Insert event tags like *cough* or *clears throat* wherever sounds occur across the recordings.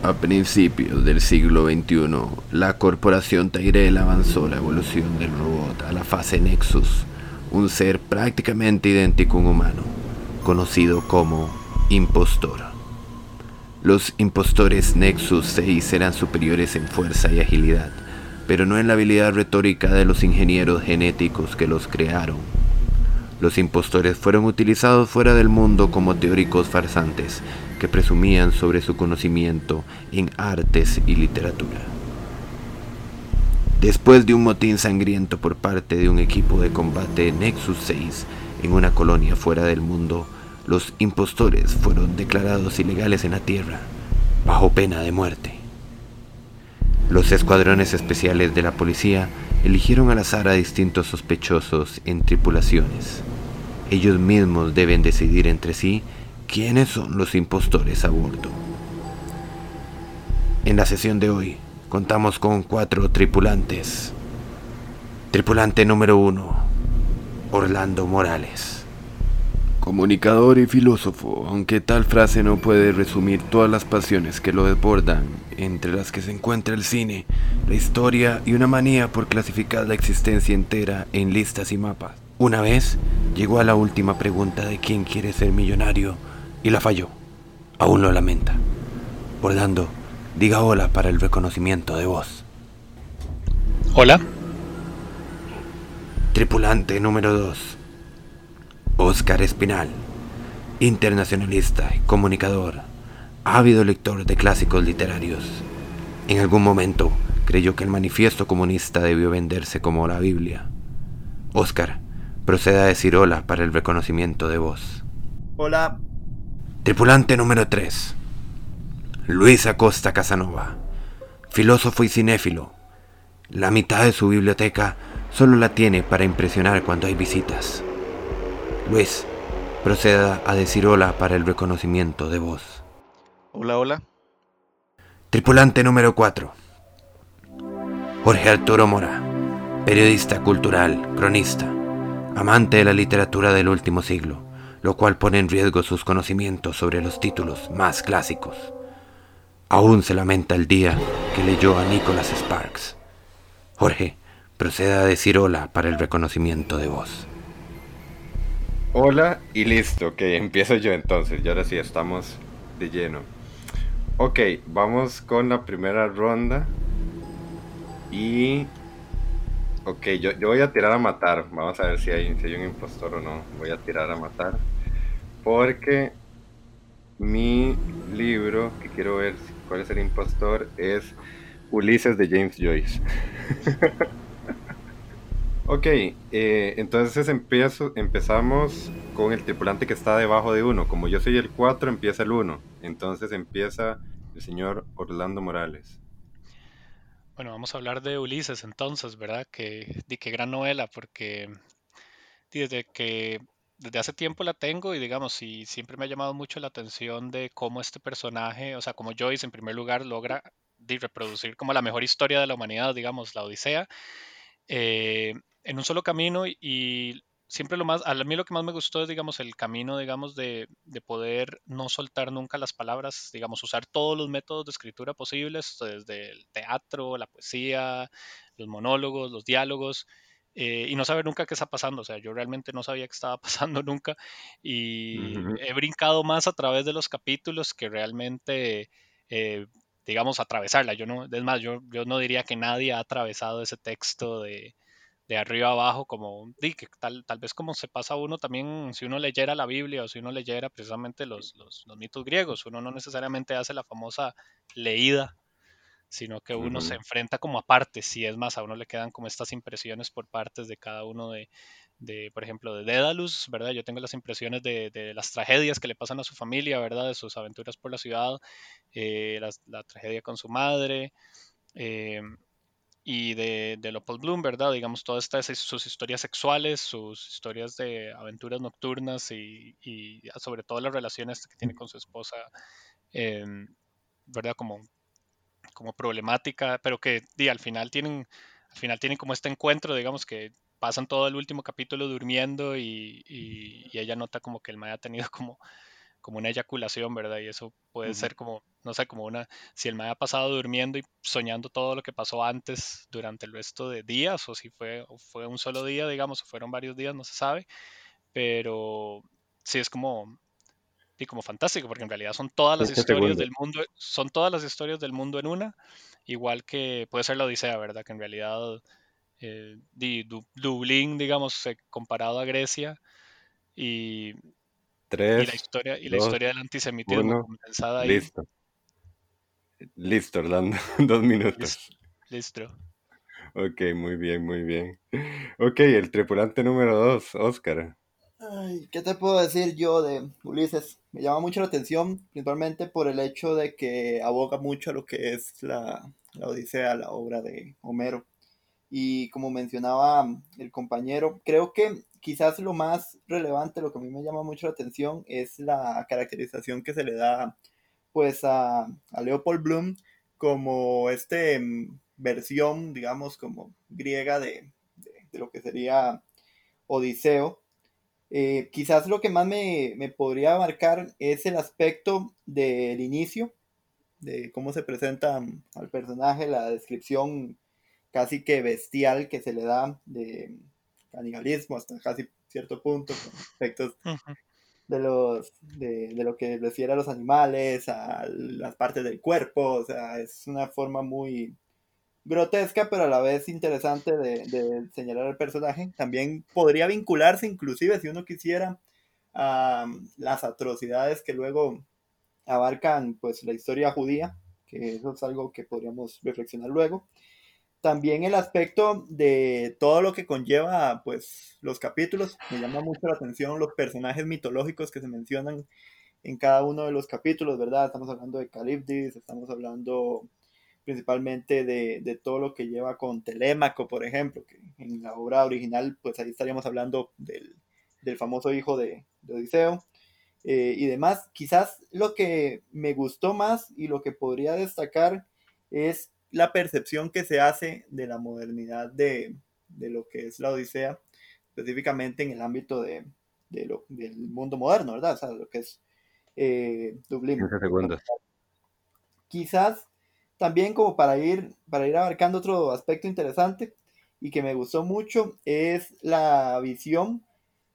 A principios del siglo XXI, la corporación Tyrell avanzó la evolución del robot a la fase Nexus, un ser prácticamente idéntico a un humano, conocido como impostor. Los impostores Nexus 6 eran superiores en fuerza y agilidad, pero no en la habilidad retórica de los ingenieros genéticos que los crearon. Los impostores fueron utilizados fuera del mundo como teóricos farsantes que presumían sobre su conocimiento en artes y literatura. Después de un motín sangriento por parte de un equipo de combate Nexus 6 en una colonia fuera del mundo, los impostores fueron declarados ilegales en la Tierra, bajo pena de muerte. Los escuadrones especiales de la policía eligieron al azar a distintos sospechosos en tripulaciones. Ellos mismos deben decidir entre sí quiénes son los impostores a bordo. En la sesión de hoy contamos con cuatro tripulantes. Tripulante número uno, Orlando Morales. Comunicador y filósofo, aunque tal frase no puede resumir todas las pasiones que lo desbordan, entre las que se encuentra el cine, la historia y una manía por clasificar la existencia entera en listas y mapas. Una vez llegó a la última pregunta de quién quiere ser millonario y la falló. Aún lo lamenta. Orlando, diga hola para el reconocimiento de voz. Hola. Tripulante número 2. Oscar Espinal. Internacionalista y comunicador. Ávido lector de clásicos literarios. En algún momento creyó que el manifiesto comunista debió venderse como la Biblia. Oscar, proceda a decir hola para el reconocimiento de voz. Hola. Tripulante número 3. Luis Acosta Casanova. Filósofo y cinéfilo. La mitad de su biblioteca solo la tiene para impresionar cuando hay visitas. Luis, proceda a decir hola para el reconocimiento de voz. Hola, hola. Tripulante número 4. Jorge Arturo Mora, periodista cultural, cronista, amante de la literatura del último siglo, lo cual pone en riesgo sus conocimientos sobre los títulos más clásicos. Aún se lamenta el día que leyó a Nicholas Sparks. Jorge, proceda a decir hola para el reconocimiento de voz. Hola y listo, ok, empiezo yo entonces, y ahora sí estamos de lleno. Ok, vamos con la primera ronda. Y... Ok, yo, yo voy a tirar a matar. Vamos a ver si hay, si hay un impostor o no. Voy a tirar a matar. Porque mi libro, que quiero ver cuál es el impostor, es Ulises de James Joyce. *laughs* ok, eh, entonces empiezo, empezamos con el tripulante que está debajo de uno. Como yo soy el 4, empieza el 1. Entonces empieza el señor Orlando Morales. Bueno, vamos a hablar de Ulises entonces, ¿verdad? Que, qué gran novela, porque desde que desde hace tiempo la tengo y digamos, y siempre me ha llamado mucho la atención de cómo este personaje, o sea, como Joyce en primer lugar logra de reproducir como la mejor historia de la humanidad, digamos, la Odisea, eh, en un solo camino y siempre lo más, a mí lo que más me gustó es, digamos, el camino, digamos, de, de, poder no soltar nunca las palabras, digamos, usar todos los métodos de escritura posibles, desde el teatro, la poesía, los monólogos, los diálogos, eh, y no saber nunca qué está pasando. O sea, yo realmente no sabía qué estaba *laughs* pasando nunca y uh -huh. he brincado más a través de los capítulos que realmente, eh, digamos, atravesarla. Yo no, es más, yo, yo no diría que nadie ha atravesado ese texto de, de arriba abajo, como que tal, tal vez como se pasa uno también, si uno leyera la Biblia o si uno leyera precisamente los, los, los mitos griegos, uno no necesariamente hace la famosa leída sino que uno uh -huh. se enfrenta como a partes, y es más, a uno le quedan como estas impresiones por partes de cada uno de, de por ejemplo, de Dédalus, ¿verdad? Yo tengo las impresiones de, de, las tragedias que le pasan a su familia, ¿verdad? De sus aventuras por la ciudad, eh, la, la, tragedia con su madre, eh, y de, de Leopold Bloom, ¿verdad? Digamos, todas estas sus historias sexuales, sus historias de aventuras nocturnas y, y sobre todo las relaciones que tiene con su esposa, eh, ¿verdad? Como como problemática, pero que di, al final tienen al final tienen como este encuentro, digamos que pasan todo el último capítulo durmiendo y, y, y ella nota como que el Mae ha tenido *laughs* como como una eyaculación, ¿verdad? Y eso puede ser como, no sé, como una, si el mae ha pasado durmiendo y soñando todo lo que pasó antes durante el resto de días, o si fue, fue un solo día, digamos, o fueron varios días, no se sabe, pero sí es como, y como fantástico, porque en realidad son todas las historias del mundo, son todas las historias del mundo en una, igual que puede ser la Odisea, ¿verdad? Que en realidad eh, Dublín, digamos, comparado a Grecia, y, Tres, la historia, y la historia del antisemitismo uno, Listo. Listo, Orlando, *laughs* dos minutos. Listo. Ok, muy bien, muy bien. Ok, el tripulante número dos, Oscar. Ay, ¿Qué te puedo decir yo de Ulises? Me llama mucho la atención, principalmente por el hecho de que aboga mucho a lo que es la, la Odisea, la obra de Homero. Y como mencionaba el compañero, creo que quizás lo más relevante, lo que a mí me llama mucho la atención, es la caracterización que se le da pues a, a Leopold Bloom como este mm, versión, digamos, como griega de, de, lo que sería Odiseo. Eh, quizás lo que más me, me, podría marcar es el aspecto del inicio, de cómo se presenta al personaje, la descripción casi que bestial que se le da de canibalismo hasta casi cierto punto, con aspectos de, los, de, de, lo que refiere a los animales, a las partes del cuerpo, o sea, es una forma muy grotesca, pero a la vez interesante de, señalar al personaje. También podría vincularse, inclusive, si uno quisiera, a las atrocidades que luego abarcan pues la historia judía, que eso es algo que podríamos reflexionar luego. También el aspecto de todo lo que conlleva pues los capítulos. Me llama mucho la atención los personajes mitológicos que se mencionan en cada uno de los capítulos verdad estamos hablando de Calibdis estamos hablando principalmente de, de, todo lo que lleva con Telémaco por ejemplo que en la obra original pues ahí estaríamos hablando del, del famoso hijo de, de Odiseo eh, y demás quizás lo que me gustó más y lo que podría destacar es la percepción que se hace de la modernidad de, lo que es la Odisea, específicamente en el ámbito de, lo, del mundo moderno, ¿verdad? O sea, lo que es eh, Dublín. Quizás también como para ir, para ir abarcando otro aspecto interesante y que me gustó mucho es la visión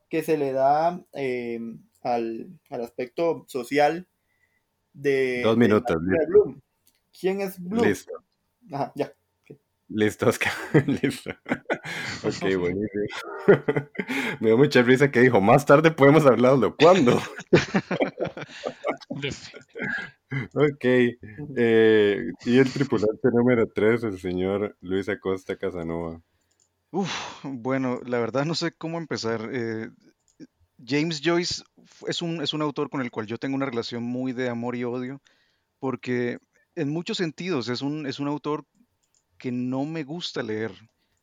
que se le da eh, al, aspecto social de... Dos minutos. ¿Quién es Bloom? Listo. Ajá, ya. Listo, Oscar. *laughs* Listo. *laughs* ok, buenísimo. *laughs* Me dio mucha risa que dijo, más tarde podemos hablarlo. ¿Cuándo? Ok. Eh, y el tripulante número 3, el señor Luis Acosta Casanova. Uf, bueno, la verdad no sé cómo empezar. Eh, James Joyce es un, es un autor con el cual yo tengo una relación muy de amor y odio, porque en muchos sentidos es un, es un autor que no me gusta leer.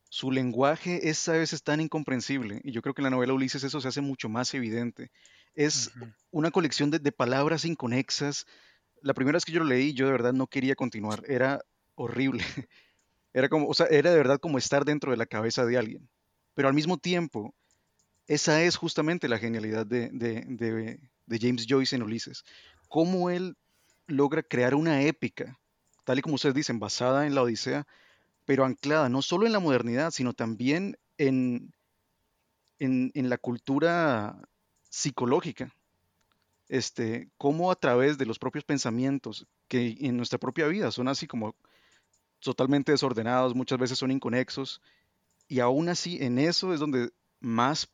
Su lenguaje es a veces tan incomprensible y yo creo que en la novela Ulises eso se hace mucho más evidente. Es una colección de, palabras inconexas. La primera vez que yo lo leí, yo de verdad no quería continuar. Era horrible. *laughs* Era como, o sea, era de verdad como estar dentro de la cabeza de alguien. Pero al mismo tiempo, esa es justamente la genialidad de, de, de James Joyce en Ulises. Cómo él logra crear una épica, tal y como ustedes dicen, basada en la Odisea, pero anclada no solo en la modernidad, sino también en, en, la cultura psicológica. Este, cómo a través de los propios pensamientos, que en nuestra propia vida son así como totalmente desordenados, muchas veces son inconexos, y aún así en eso es donde más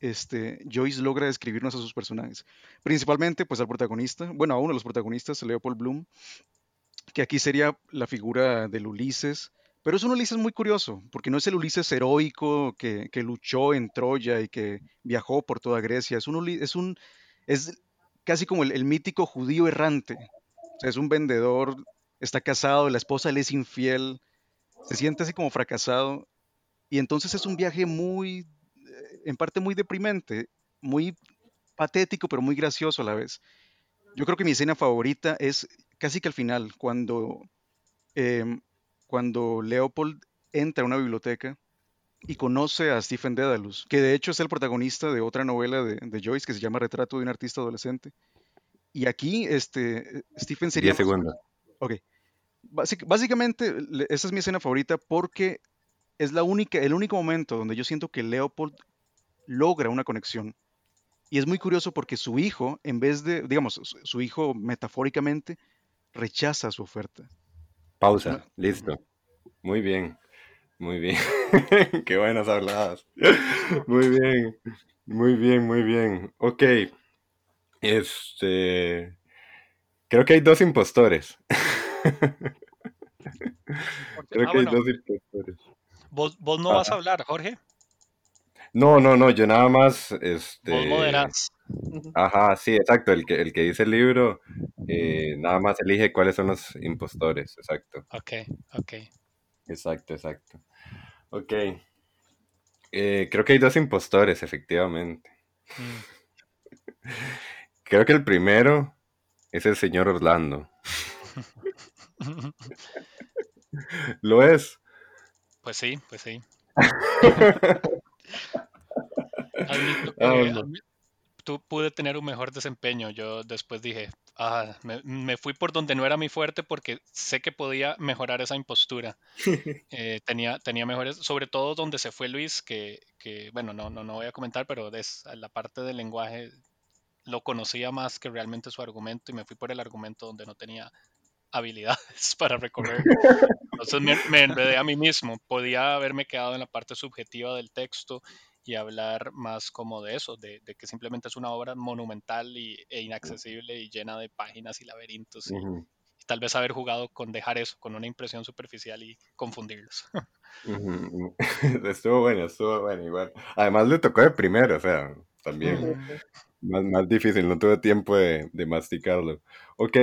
este, Joyce logra describirnos a sus personajes. Principalmente, pues al protagonista, bueno, a uno de los protagonistas, Leopold Bloom, que aquí sería la figura del Ulises, pero es un Ulises muy curioso, porque no es el Ulises heroico que, luchó en Troya y que viajó por toda Grecia, es un, es un, es casi como el, mítico judío errante, es un vendedor, está casado, la esposa le es infiel, se siente así como fracasado, y entonces es un viaje muy en parte muy deprimente, muy patético, pero muy gracioso a la vez. Yo creo que mi escena favorita es casi que al final, cuando, em, cuando Leopold entra a una biblioteca y conoce a Stephen Dedalus, que de hecho es el protagonista de otra novela de, Joyce que se llama Retrato de un artista adolescente. Y aquí, este, Stephen sería... 10 segundos. Ok. básicamente, esa es mi escena favorita porque es la única, el único momento donde yo siento que Leopold logra una conexión. Y es muy curioso porque su hijo, en vez de, digamos, su hijo metafóricamente, rechaza su oferta. Pausa, listo. Muy bien, muy bien. *laughs* Qué buenas habladas. Muy bien, muy bien, muy bien. Ok. Este. Creo que hay dos impostores. Creo Ah, que hay dos impostores. Vos, vos no vas a hablar, Jorge. No, no, no, yo nada más, Vos este, moderás. ajá, sí, exacto, el que, el que dice el libro, eh, nada más elige cuáles son los impostores, exacto, Ok, ok. Exacto, exacto. Ok, Eh, creo que hay dos impostores, efectivamente. Mm. Creo que el primero es el señor Orlando. *laughs* ¿Lo es? Pues sí, pues sí. *laughs* Admito que bueno. Tú pude tener un mejor desempeño. Yo después dije, ah, me, me fui por donde no era mi fuerte porque sé que podía mejorar esa impostura. *laughs* Eh, tenía, tenía mejores, sobre todo donde se fue Luis, que, que, bueno, no, no, no voy a comentar, pero es, la parte del lenguaje lo conocía más que realmente su argumento y me fui por el argumento donde no tenía habilidades *laughs* para recorrer. Entonces me, me enredé a mí mismo. Podía haberme quedado en la parte subjetiva del texto y hablar más como de eso, de, de que simplemente es una obra monumental y, e inaccesible y llena de páginas y laberintos. Y, tal vez haber jugado con dejar eso, con una impresión superficial y confundirlos. *laughs* *laughs* Estuvo bueno, estuvo bueno, igual. Además le tocó de primero, o sea, también más, más difícil, no tuve tiempo de, de masticarlo. Ok,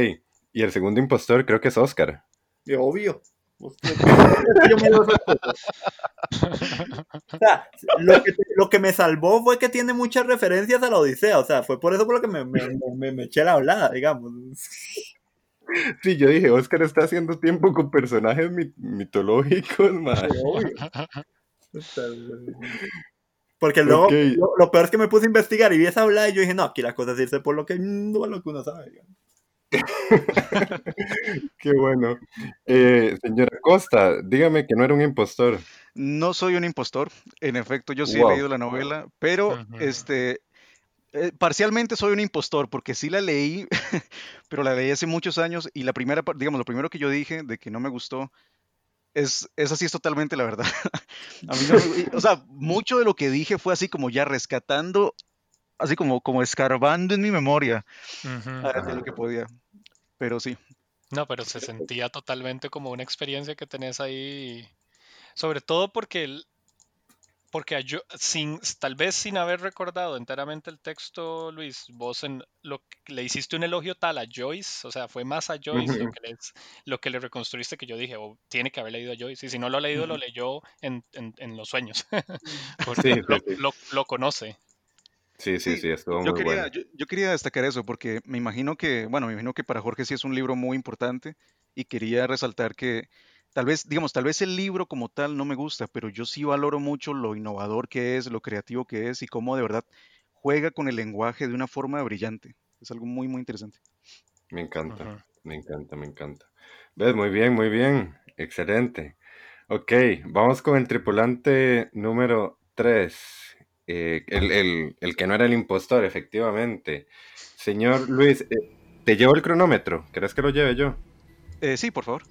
y el segundo impostor creo que es Oscar. Y obvio. Hostia, yo me lo sé. O sea, lo que, lo que me salvó fue que tiene muchas referencias a la Odisea. O sea, fue por eso por lo que me, me, me, me eché la hablada, digamos. Sí, yo dije, Oscar está haciendo tiempo con personajes mit- mitológicos, sea, *laughs* Porque luego, Ok. lo, lo peor es que me puse a investigar y vi esa hablada y yo dije, no, aquí la cosa es irse por lo que, no lo que uno sabe. digamos. *laughs* Qué bueno. Eh, señora Costa, dígame que no era un impostor. No soy un impostor, en efecto, yo sí Wow. he leído la novela, pero este, eh, parcialmente soy un impostor porque sí la leí, *laughs* pero la leí hace muchos años y la primera, digamos, lo primero que yo dije de que no me gustó es, esa sí es totalmente la verdad. *laughs* A mí no me- o sea, mucho de lo que dije fue así como ya rescatando, así como, como escarbando en mi memoria ah, de lo que podía, pero sí. No, pero se sentía totalmente como una experiencia que tenés ahí, sobre todo porque, el- porque a yo, sin, tal vez sin haber recordado enteramente el texto, Luis, vos en lo que- le hiciste un elogio tal a Joyce, o sea, fue más a Joyce lo que, les- lo que le reconstruiste que yo dije, "Oh, tiene que haber leído a Joyce, y si no lo ha leído, lo leyó en, en- en los sueños, *laughs* porque Sí, sí, lo, sí. lo- lo conoce. Sí, sí, Sí, sí, estuvo yo muy quería, bueno. yo, yo quería destacar eso porque me imagino que, bueno, me imagino que para Jorge sí es un libro muy importante y quería resaltar que tal vez, digamos, tal vez el libro como tal no me gusta, pero yo sí valoro mucho lo innovador que es, lo creativo que es y cómo de verdad juega con el lenguaje de una forma brillante. Es algo muy, muy interesante. Me encanta, me encanta, me encanta. ¿Ves? Muy bien, muy bien. Excelente. Ok, vamos con el tripulante número 3. El, el- el que no era el impostor, efectivamente. Señor Luis, eh, ¿te llevo el cronómetro? ¿Crees que lo lleve yo? Eh, sí, por favor.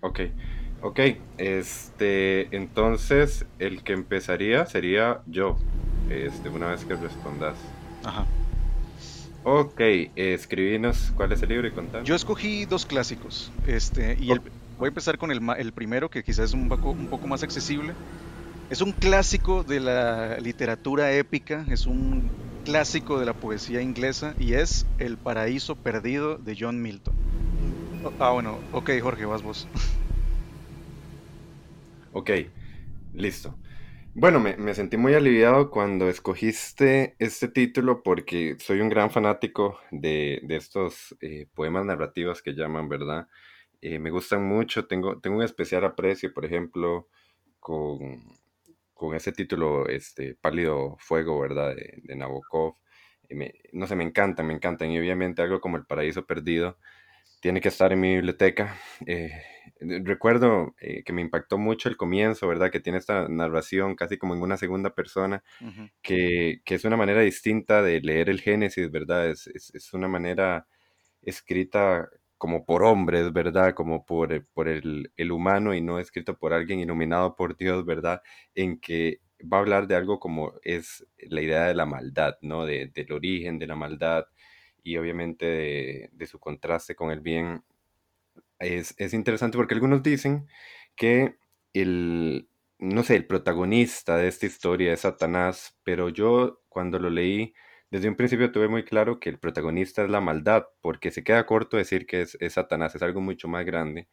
Ok, ok. Este, entonces el que empezaría sería yo. Este, una vez que respondas. Ajá. Ok, eh, escribinos cuál es el libro y contar. Yo escogí dos clásicos. Este, y el- voy a empezar con el, el primero, que quizás es un poco, un poco más accesible. Es un clásico de la literatura épica, es un clásico de la poesía inglesa y es El paraíso perdido de John Milton. Ah, bueno, ok, Jorge, vas vos. Ok, listo. Bueno, me, sentí muy aliviado cuando escogiste este título porque soy un gran fanático de, estos eh, poemas narrativos que llaman, ¿verdad? Eh, me gustan mucho, tengo un especial aprecio, por ejemplo, con, con ese título, este, Pálido Fuego, ¿verdad? De, de Nabokov. no sé, me encantan, me encantan. Y obviamente algo como El Paraíso Perdido tiene que estar en mi biblioteca. Eh, recuerdo eh, que me impactó mucho el comienzo, ¿verdad? Que tiene esta narración casi como en una segunda persona, que, que, es una manera distinta de leer el Génesis, ¿verdad? Es, es, es, una manera escrita como por hombres, ¿verdad? Como por, eh, por el, el, humano y no escrito por alguien iluminado por Dios, ¿verdad? En que va a hablar de algo como es la idea de la maldad, ¿no? De, del origen de la maldad y obviamente de, de su contraste con el bien es, interesante porque algunos dicen que el, no sé, el protagonista de esta historia es Satanás, pero yo cuando lo leí, desde un principio tuve muy claro que el protagonista es la maldad, porque se queda corto decir que es, Satanás, es algo mucho más grande.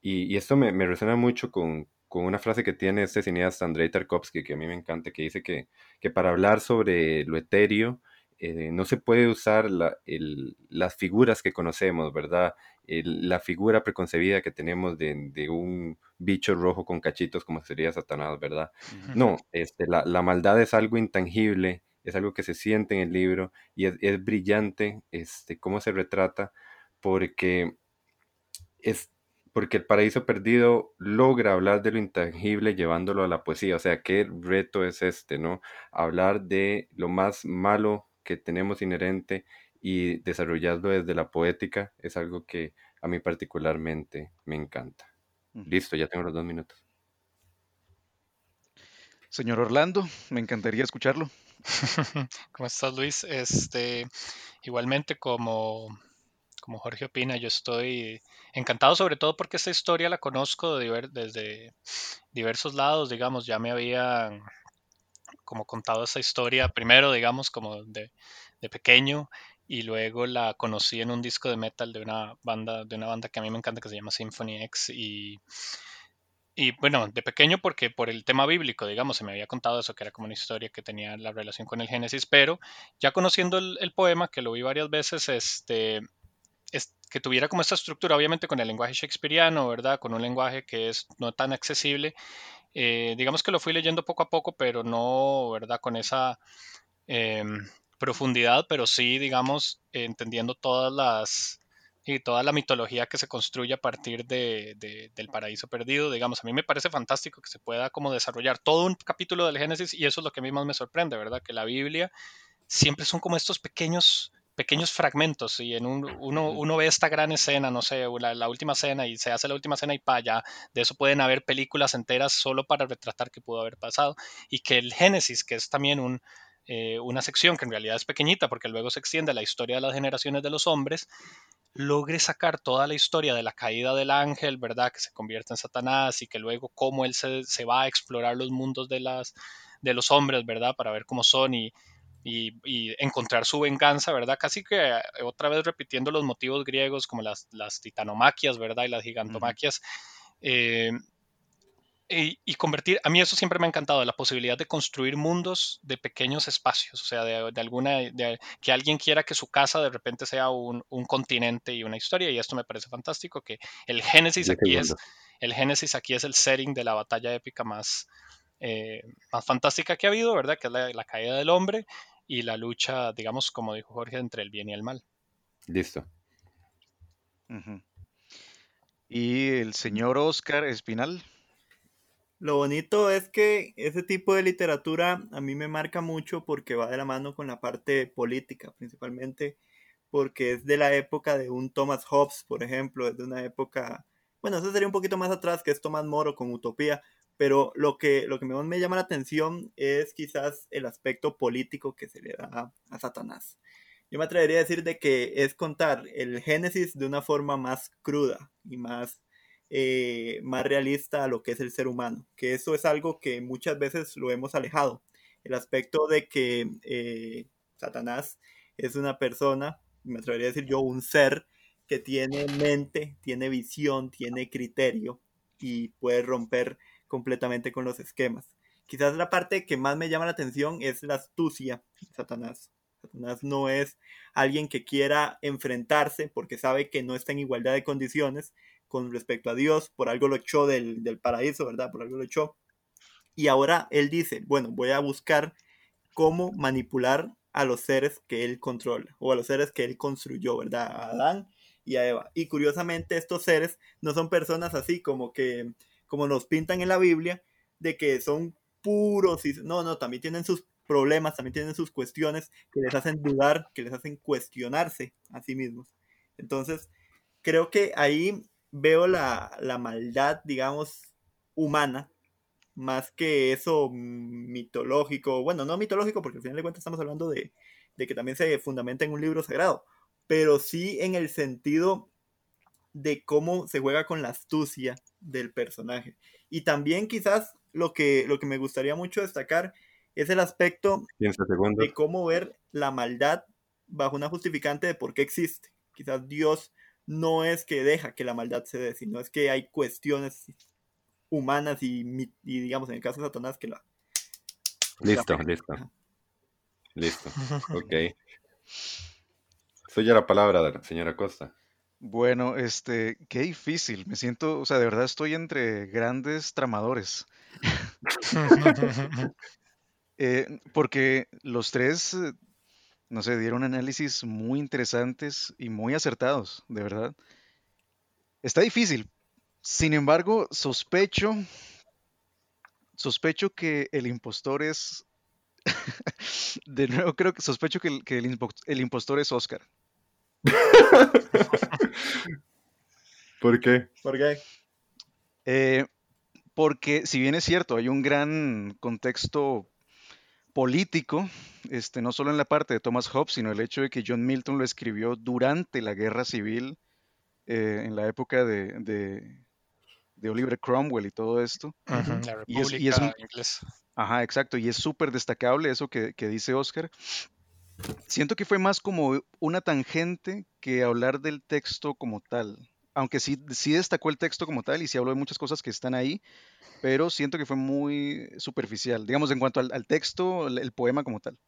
Y, esto me, resuena mucho con, una frase que tiene este cineasta Andrei Tarkovsky, que a mí me encanta, que dice que, que para hablar sobre lo etéreo, eh, no se puede usar las figuras que conocemos, ¿verdad? la figura preconcebida que tenemos de, un bicho rojo con cachitos como sería Satanás, ¿verdad? No, este, la, maldad es algo intangible, es algo que se siente en el libro y es, brillante este, cómo se retrata porque es porque el paraíso perdido logra hablar de lo intangible llevándolo a la poesía. O sea, qué reto es este, ¿no? Hablar de lo más malo que tenemos inherente y desarrollarlo desde la poética es algo que a mí particularmente me encanta. Listo, ya tengo los dos minutos. Señor Orlando, me encantaría escucharlo. *laughs* ¿Cómo estás, Luis? Este, igualmente como, como Jorge opina, yo estoy encantado sobre todo porque esta historia la conozco desde diversos lados, digamos, ya me habían como contado esta historia primero, digamos, como de, de pequeño y luego la conocí en un disco de metal de una banda, de una banda que a mí me encanta que se llama Symphony X y, y bueno, de pequeño porque por el tema bíblico, digamos, se me había contado eso, que era como una historia que tenía la relación con el Génesis, pero ya conociendo el, poema, que lo vi varias veces, este, es, que tuviera como esta estructura, obviamente con el lenguaje shakespeariano, ¿verdad? Con un lenguaje que es no tan accesible. Eh, digamos que lo fui leyendo poco a poco, pero no, ¿verdad? Con esa... Em, profundidad, pero sí, digamos, entendiendo todas las y toda la mitología que se construye a partir de, del paraíso perdido, digamos, a mí me parece fantástico que se pueda como desarrollar todo un capítulo del Génesis y eso es lo que a mí más me sorprende, ¿verdad? Que la Biblia siempre son como estos pequeños pequeños fragmentos y en un, uno, uno, ve esta gran escena, no sé, la, la, última cena y se hace la última cena y para allá, de eso pueden haber películas enteras solo para retratar qué pudo haber pasado y que el Génesis, que es también un, eh, una sección que en realidad es pequeñita porque luego se extiende la historia de las generaciones de los hombres, logre sacar toda la historia de la caída del ángel, ¿verdad? Que se convierte en Satanás y que luego cómo él se, va a explorar los mundos de, las, de los hombres, ¿verdad? Para ver cómo son y, y, encontrar su venganza, ¿verdad? Casi que otra vez repitiendo los motivos griegos como las, las titanomaquias, ¿verdad? Y las gigantomaquias. Eh, y, convertir, a mí eso siempre me ha encantado, la posibilidad de construir mundos de pequeños espacios, o sea, de, alguna, de, que alguien quiera que su casa de repente sea un, continente y una historia, y esto me parece fantástico, que el Génesis aquí es, el Génesis aquí es el setting de la batalla épica más, eh, más fantástica que ha habido, ¿verdad? Que es la, caída del hombre y la lucha, digamos, como dijo Jorge, entre el bien y el mal. Listo. Y el señor Oscar Espinal. Lo bonito es que ese tipo de literatura a mí me marca mucho porque va de la mano con la parte política, principalmente porque es de la época de un Thomas Hobbes, por ejemplo, es de una época, bueno, eso sería un poquito más atrás que es Thomas Moro con Utopía, pero lo que, lo que más me llama la atención es quizás el aspecto político que se le da a Satanás. Yo me atrevería a decir de que es contar el Génesis de una forma más cruda y más eh, más realista a lo que es el ser humano, que eso es algo que muchas veces lo hemos alejado. El aspecto de que eh, Satanás es una persona, me atrevería a decir yo, un ser que tiene mente, tiene visión, tiene criterio y puede romper completamente con los esquemas. Quizás la parte que más me llama la atención es la astucia de Satanás. Satanás no es alguien que quiera enfrentarse porque sabe que no está en igualdad de condiciones, con respecto a Dios, por algo lo echó del, paraíso, ¿verdad? Por algo lo echó. Y ahora él dice, bueno, voy a buscar cómo manipular a los seres que él controla o a los seres que él construyó, ¿verdad? A Adán y a Eva. Y curiosamente estos seres no son personas así como que, como nos pintan en la Biblia, de que son puros y no, no, también tienen sus problemas, también tienen sus cuestiones que les hacen dudar, que les hacen cuestionarse a sí mismos. Entonces, creo que ahí veo la, la maldad, digamos, humana, más que eso mitológico, bueno, no mitológico, porque al final de cuentas estamos hablando de, de que también se fundamenta en un libro sagrado, pero sí en el sentido de cómo se juega con la astucia del personaje. Y también quizás lo que, lo que me gustaría mucho destacar es el aspecto de cómo ver la maldad bajo una justificante de por qué existe. Quizás Dios no es que deja que la maldad se dé, sino es que hay cuestiones humanas y, digamos, en el caso de Satanás, que la... Listo, listo. Listo, *laughs* ok. Soy ya la palabra, señora Costa. Bueno, este, qué difícil. Me siento, o sea, de verdad estoy entre grandes tramadores. *laughs* *laughs* Eh, porque los tres, eh, no sé, dieron análisis muy interesantes y muy acertados, de verdad. Está difícil. Sin embargo, sospecho, sospecho que el impostor es, *laughs* de nuevo creo que sospecho que el, impostor es Oscar. *laughs* ¿Por qué? ¿Por qué? Eh, porque si bien es cierto, hay un gran contexto político, este, no solo en la parte de Thomas Hobbes, sino el hecho de que John Milton lo escribió durante la guerra civil, eh, en la época de, de, Oliver Cromwell y todo esto. y es, Ajá, exacto, y es súper destacable eso que, que dice Oscar. Siento que fue más como una tangente que hablar del texto como tal. Aunque sí, sí destacó el texto como tal y sí habló de muchas cosas que están ahí, pero siento que fue muy superficial, digamos, en cuanto al, texto, el, poema como tal.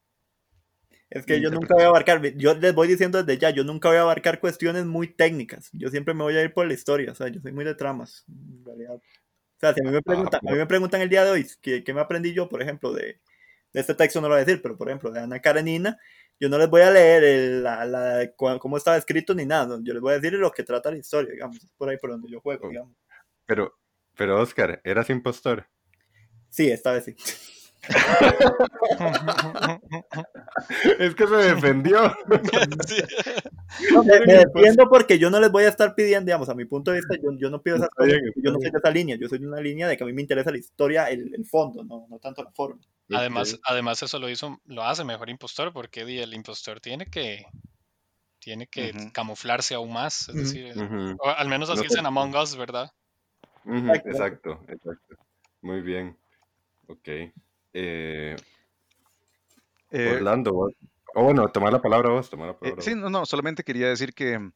Es que yo nunca voy a abarcar, yo les voy diciendo desde ya, yo nunca voy a abarcar cuestiones muy técnicas, yo siempre me voy a ir por la historia, o sea, yo soy muy de tramas, en realidad. O sea, si a mí me preguntan, a mí me preguntan el día de hoy, ¿qué, qué me aprendí yo, por ejemplo, de, de, este texto no lo voy a decir, pero por ejemplo, de Ana Karenina, yo no les voy a leer el, la, la, cómo estaba escrito ni nada, yo les voy a decir lo que trata la historia, digamos, es por ahí por donde yo juego, digamos. Pero, pero Oscar, ¿eras impostor? Sí, esta vez sí. *laughs* es que se defendió. *laughs* me, defiendo porque yo no les voy a estar pidiendo, digamos, a mi punto de vista, yo, yo no pido esas cosas, yo no soy de esa línea, yo soy de una línea de que a mí me interesa la historia, el, el fondo, no, no, tanto la forma. Además, además eso lo hizo, lo hace mejor impostor, porque el impostor tiene que tiene que camuflarse aún más, es decir, al menos así es en Among Us, ¿verdad? exacto, exacto. Muy bien. Ok. Eh, eh, Orlando, o oh, bueno, tomar la palabra vos, tomar la eh, palabra. sí, no, no, solamente quería decir que en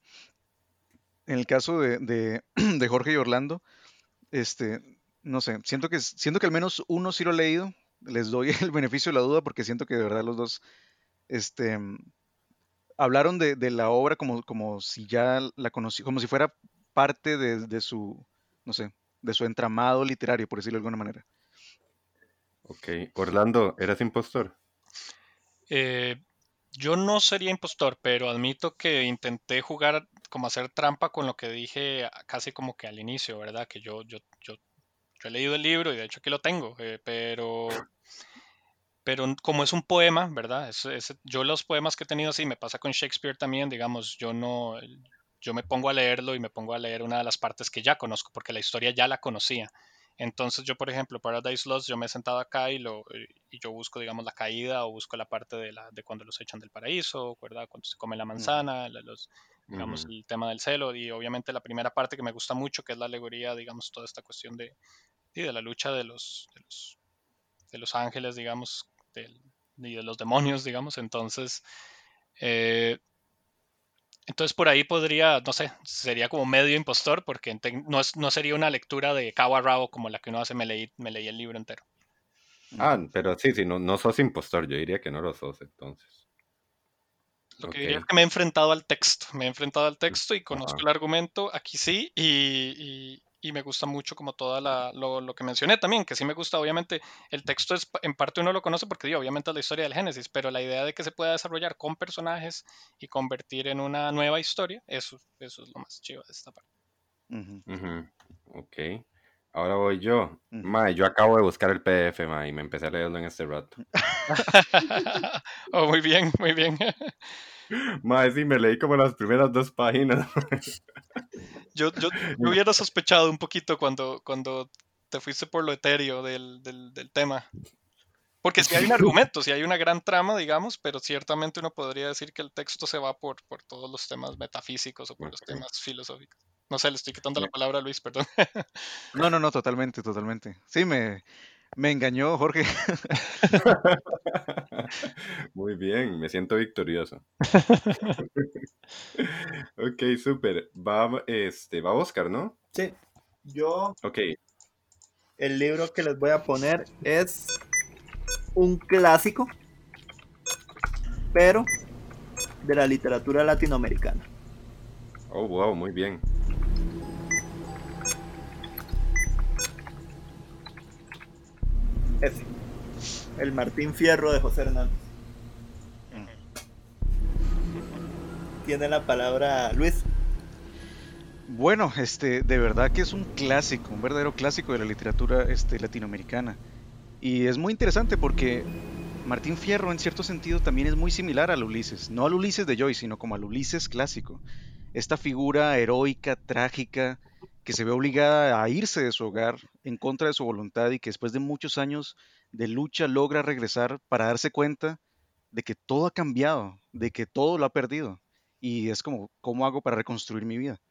el caso de, *clears throat* de, Jorge y Orlando, este, no sé, siento que, siento que al menos uno sí lo ha leído, les doy *laughs* el beneficio de la duda porque siento que de verdad los dos, este, hablaron de, de la obra como, como si ya la conocí, como si fuera parte de, de su, no sé, de su entramado literario, por decirlo de alguna manera. Ok. Orlando, ¿eras impostor? Eh, yo no sería impostor, pero admito que intenté jugar como hacer trampa con lo que dije casi como que al inicio, ¿verdad? Que yo, yo, yo, he leído el libro y de hecho aquí lo tengo, eh, pero, pero como es un poema, ¿verdad? yo los poemas que he tenido así, me pasa con Shakespeare también, digamos, yo no, yo me pongo a leerlo y me pongo a leer una de las partes que ya conozco, porque la historia ya la conocía. Entonces yo, por ejemplo, Paradise Lost, yo me he sentado acá y, lo, y yo busco, digamos, la caída o busco la parte de, la, de cuando los echan del paraíso, ¿verdad? Cuando se come la manzana, los, digamos, el tema del celo y obviamente la primera parte que me gusta mucho, que es la alegoría, digamos, toda esta cuestión de, de la lucha de los, de los, de los ángeles, digamos, y de los demonios, digamos. Entonces, eh, entonces por ahí podría, no sé, sería como medio impostor porque no, no sería una lectura de cabo a rabo como la que uno hace, me leí, me leí el libro entero. Ah, pero sí, sí, no, no sos impostor, yo diría que no lo sos entonces. Lo que diría es que me he enfrentado al texto, me he enfrentado al texto y conozco el argumento, aquí sí, y, y me gusta mucho como toda la, lo, lo, que mencioné también, que sí me gusta, obviamente, el texto es, en parte uno lo conoce porque digo, obviamente es la historia del Génesis, pero la idea de que se pueda desarrollar con personajes y convertir en una nueva historia, eso, eso es lo más chido de esta parte. Ok. Ahora voy yo. Ma, yo acabo de buscar el PDF, ma, y me empecé a leerlo en este rato. *laughs* oh, muy bien, muy bien. *laughs* Ma, sí, me leí como las primeras dos páginas. yo, yo, hubiera sospechado un poquito cuando, cuando te fuiste por lo etéreo del, del, del tema. Porque si hay un argumento, si hay una gran trama, digamos, pero ciertamente uno podría decir que el texto se va por, por todos los temas metafísicos o por los temas filosóficos. No sé, le estoy quitando la palabra a Luis, perdón. No, no, no, totalmente, totalmente. Sí, me, me engañó Jorge. *laughs* Muy bien, me siento victorioso. *laughs* ok, súper. Va, este, va Oscar, ¿no? Sí. Yo. Ok. El libro que les voy a poner es un clásico, pero de la literatura latinoamericana. Oh, wow, muy bien. El Martín Fierro de José Hernández. Tiene la palabra Luis. Bueno, este, de verdad que es un clásico, un verdadero clásico de la literatura este, latinoamericana. Y es muy interesante porque Martín Fierro en cierto sentido también es muy similar al Ulises, no al Ulises de Joyce, sino como al Ulises clásico. Esta figura heroica, trágica, que se ve obligada a irse de su hogar en contra de su voluntad y que después de muchos años de lucha logra regresar para darse cuenta de que todo ha cambiado, de que todo lo ha perdido. Y es como, ¿cómo hago para reconstruir mi vida?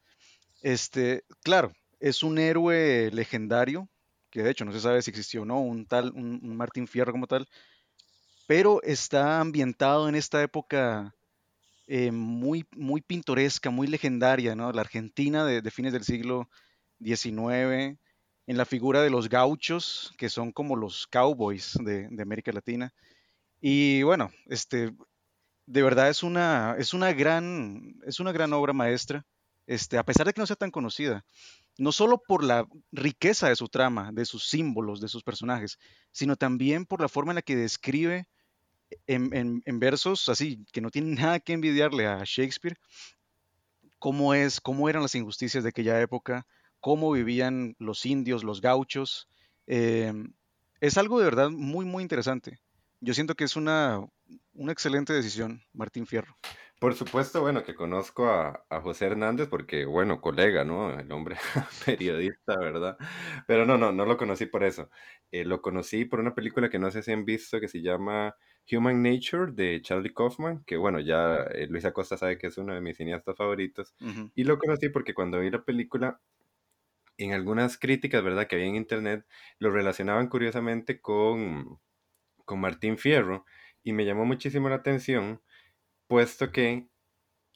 Este, claro, es un héroe legendario, que de hecho no se sabe si existió o no, un tal, un, Martín Fierro como tal, pero está ambientado en esta época eh, muy, muy pintoresca, muy legendaria, ¿no? La Argentina de fines del siglo 19, en la figura de los gauchos, que son como los cowboys de, América Latina. Y bueno, este, de verdad es una, es una, gran, es una gran obra maestra, este, a pesar de que no sea tan conocida. No solo por la riqueza de su trama, de sus símbolos, de sus personajes, sino también por la forma en la que describe en, en versos así, que no tienen nada que envidiarle a Shakespeare, cómo es, cómo eran las injusticias de aquella época, cómo vivían los indios, los gauchos. Em, es algo de verdad muy, muy interesante. Yo siento que es una, una excelente decisión, Martín Fierro. Por supuesto, bueno, que conozco a, José Hernández porque, bueno, colega, ¿no? El hombre *laughs* periodista, ¿verdad? Pero no, no, no lo conocí por eso. Eh, lo conocí por una película que no sé si han visto que se llama Human Nature de Charlie Kaufman, que bueno, ya eh, Luis Acosta sabe que es uno de mis cineastas favoritos. Y lo conocí porque cuando vi la película en algunas críticas, ¿verdad?, que había en internet, lo relacionaban curiosamente con, con Martín Fierro y me llamó muchísimo la atención, puesto que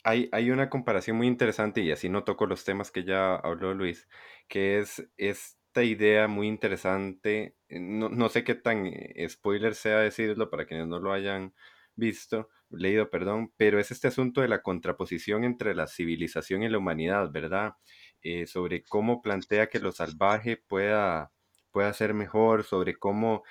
hay, hay una comparación muy interesante y así no toco los temas que ya habló Luis, que es esta idea muy interesante, eh, no, no sé qué tan eh, spoiler sea decirlo para quienes no lo hayan visto, leído, perdón, pero es este asunto de la contraposición entre la civilización y la humanidad, ¿verdad? Eh, sobre cómo plantea que lo salvaje pueda, pueda ser mejor, sobre cómo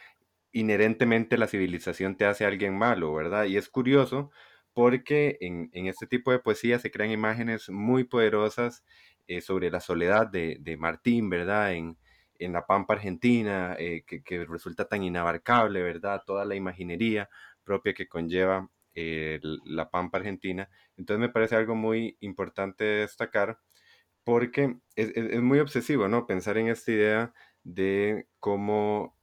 inherentemente la civilización te hace alguien malo, ¿verdad? Y es curioso porque en, este tipo de poesía se crean imágenes muy poderosas eh, sobre la soledad de, Martín, ¿verdad? En, en la Pampa Argentina, eh, que, que, resulta tan inabarcable, ¿verdad? Toda la imaginería propia que conlleva la Pampa Argentina. Entonces me parece algo muy importante destacar porque es, muy obsesivo, ¿no? Pensar en esta idea de cómo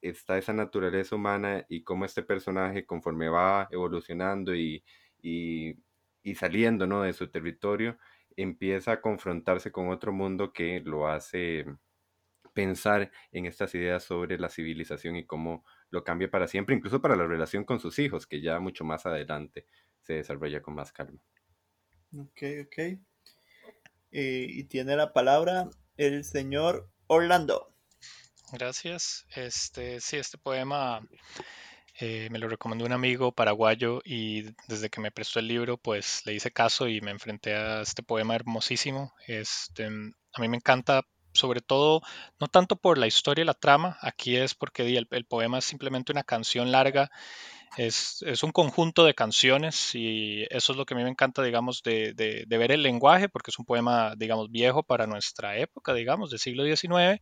está esa naturaleza humana y cómo este personaje, conforme va evolucionando y, saliendo, ¿no? De su territorio, empieza a confrontarse con otro mundo que lo hace pensar en estas ideas sobre la civilización y cómo lo cambia para siempre, incluso para la relación con sus hijos, que ya mucho más adelante se desarrolla con más calma. Ok, ok. Eh, y tiene la palabra el señor Orlando. Gracias. Este, sí, este poema eh, me lo recomendó un amigo paraguayo y desde que me prestó el libro, pues le hice caso y me enfrenté a este poema hermosísimo. Este, a mí me encanta sobre todo, no tanto por la historia y la trama, aquí es porque el, el poema es simplemente una canción larga, es, un conjunto de canciones y eso es lo que a mí me encanta, digamos, de, de, de, ver el lenguaje, porque es un poema, digamos, viejo para nuestra época, digamos, del siglo XIX,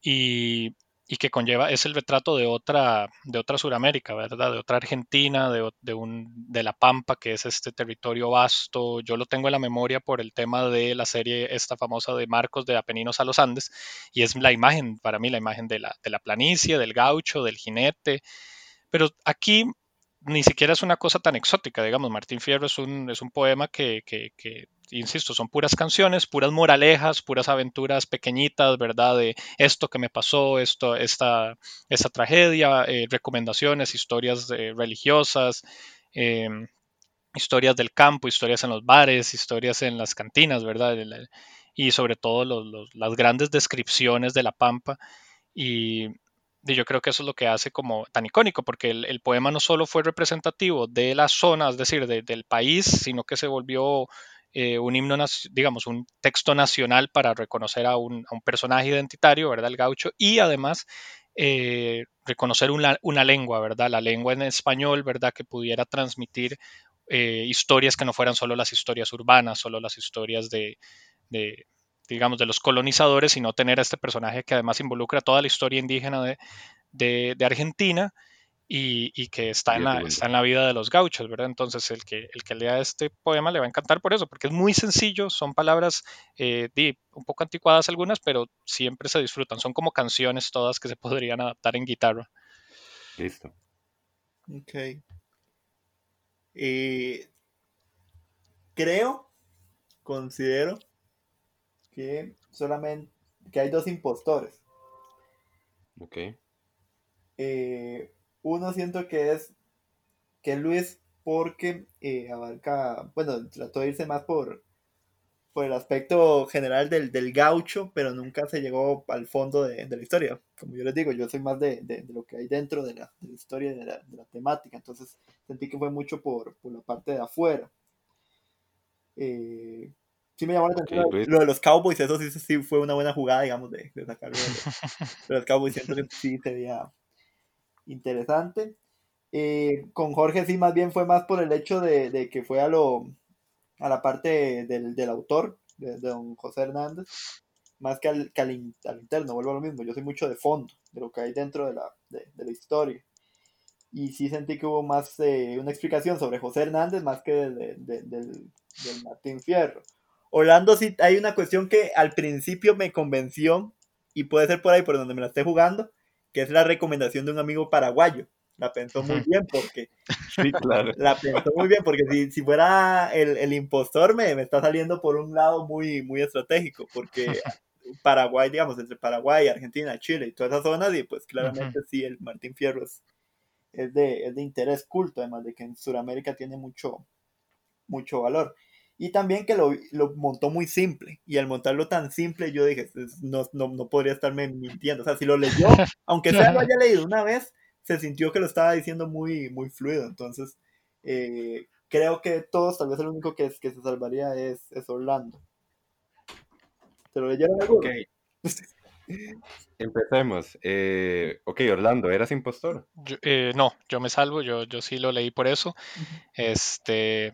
y, y que conlleva, es el retrato de otra, de otra Suramérica, ¿verdad? De otra Argentina, de, de, un, de La Pampa, que es este territorio vasto. Yo lo tengo en la memoria por el tema de la serie esta famosa de Marcos de Apeninos a los Andes, y es la imagen, para mí, la imagen de la, de la planicie, del gaucho, del jinete. Pero aquí ni siquiera es una cosa tan exótica, digamos, Martín Fierro es un, es un poema que, que, insisto, son puras canciones, puras moralejas, puras aventuras pequeñitas, ¿verdad? De esto que me pasó, esto, esta, esta tragedia, eh, recomendaciones, historias eh, religiosas, eh, historias del campo, historias en los bares, historias en las cantinas, ¿verdad? Y sobre todo los, los, las grandes descripciones de la pampa. Y, yo creo que eso es lo que hace como tan icónico, porque el, el poema no solo fue representativo de la zona, es decir, de, del país, sino que se volvió eh, un himno, digamos, un texto nacional para reconocer a un, a un, personaje identitario, ¿verdad? El gaucho, y además eh, reconocer una, una, lengua, ¿verdad? La lengua en español, ¿verdad? Que pudiera transmitir eh, historias que no fueran solo las historias urbanas, solo las historias de digamos, de los colonizadores, sino tener a este personaje que además involucra toda la historia indígena de, de, de Argentina y, y, que está en, la, está en, la, vida de los gauchos, ¿verdad? Entonces el que, el que lea este poema le va a encantar por eso, porque es muy sencillo, son palabras eh, un poco anticuadas algunas, pero siempre se disfrutan, son como canciones todas que se *laughs* podrían adaptar en guitarra. Listo. Ok. Eh, creo, considero que solamente que hay dos impostores. Ok. Eh, uno siento que es que Luis porque eh, abarca, bueno, trató de irse más por, por el aspecto general del, del, gaucho, pero nunca se llegó al fondo de, de, la historia. Como yo les digo, yo soy más de, de lo que hay dentro de la, la historia, de la, la, temática, entonces sentí que fue mucho por, por la parte de afuera. Eh, sí me llamó la atención okay, lo, lo, de los Cowboys, eso sí, sí, fue una buena jugada, digamos, de, de sacarlo de, *laughs* los Cowboys, siento que sí se veía interesante. Eh, con Jorge sí más bien fue más por el hecho de, de que fue a lo a la parte del, del autor, de, de, don José Hernández, más que al, que al, al, interno, vuelvo a lo mismo, yo soy mucho de fondo, de lo que hay dentro de la, de, la historia. Y sí sentí que hubo más eh, una explicación sobre José Hernández más que de, del, del Martín Fierro. Orlando sí hay una cuestión que al principio me convenció y puede ser por ahí por donde me la esté jugando, que es la recomendación de un amigo paraguayo. La pensó muy bien porque. *laughs* Sí, claro. La pensó muy bien porque si, si fuera el, el impostor, me, me, está saliendo por un lado muy, muy estratégico. Porque *laughs* Paraguay, digamos, entre Paraguay, Argentina, Chile y todas esas zonas, y pues claramente uh -huh. sí, el Martín Fierro es, es, de, es de interés culto, además de que en Sudamérica tiene mucho, mucho valor. Y también que lo, lo, montó muy simple. Y al montarlo tan simple, yo dije, no, no, no podría estarme mintiendo. O sea, si lo leyó, *laughs* aunque sea lo haya leído una vez, se sintió que lo estaba diciendo muy, muy fluido. Entonces, eh, creo que todos, tal vez el único que, que se salvaría es, es Orlando. ¿Se lo leyeron alguno? Ok. *laughs* Empecemos. Eh, ok, Orlando, ¿eras impostor? Yo, eh, no, yo me salvo, yo, yo sí lo leí por eso. Este,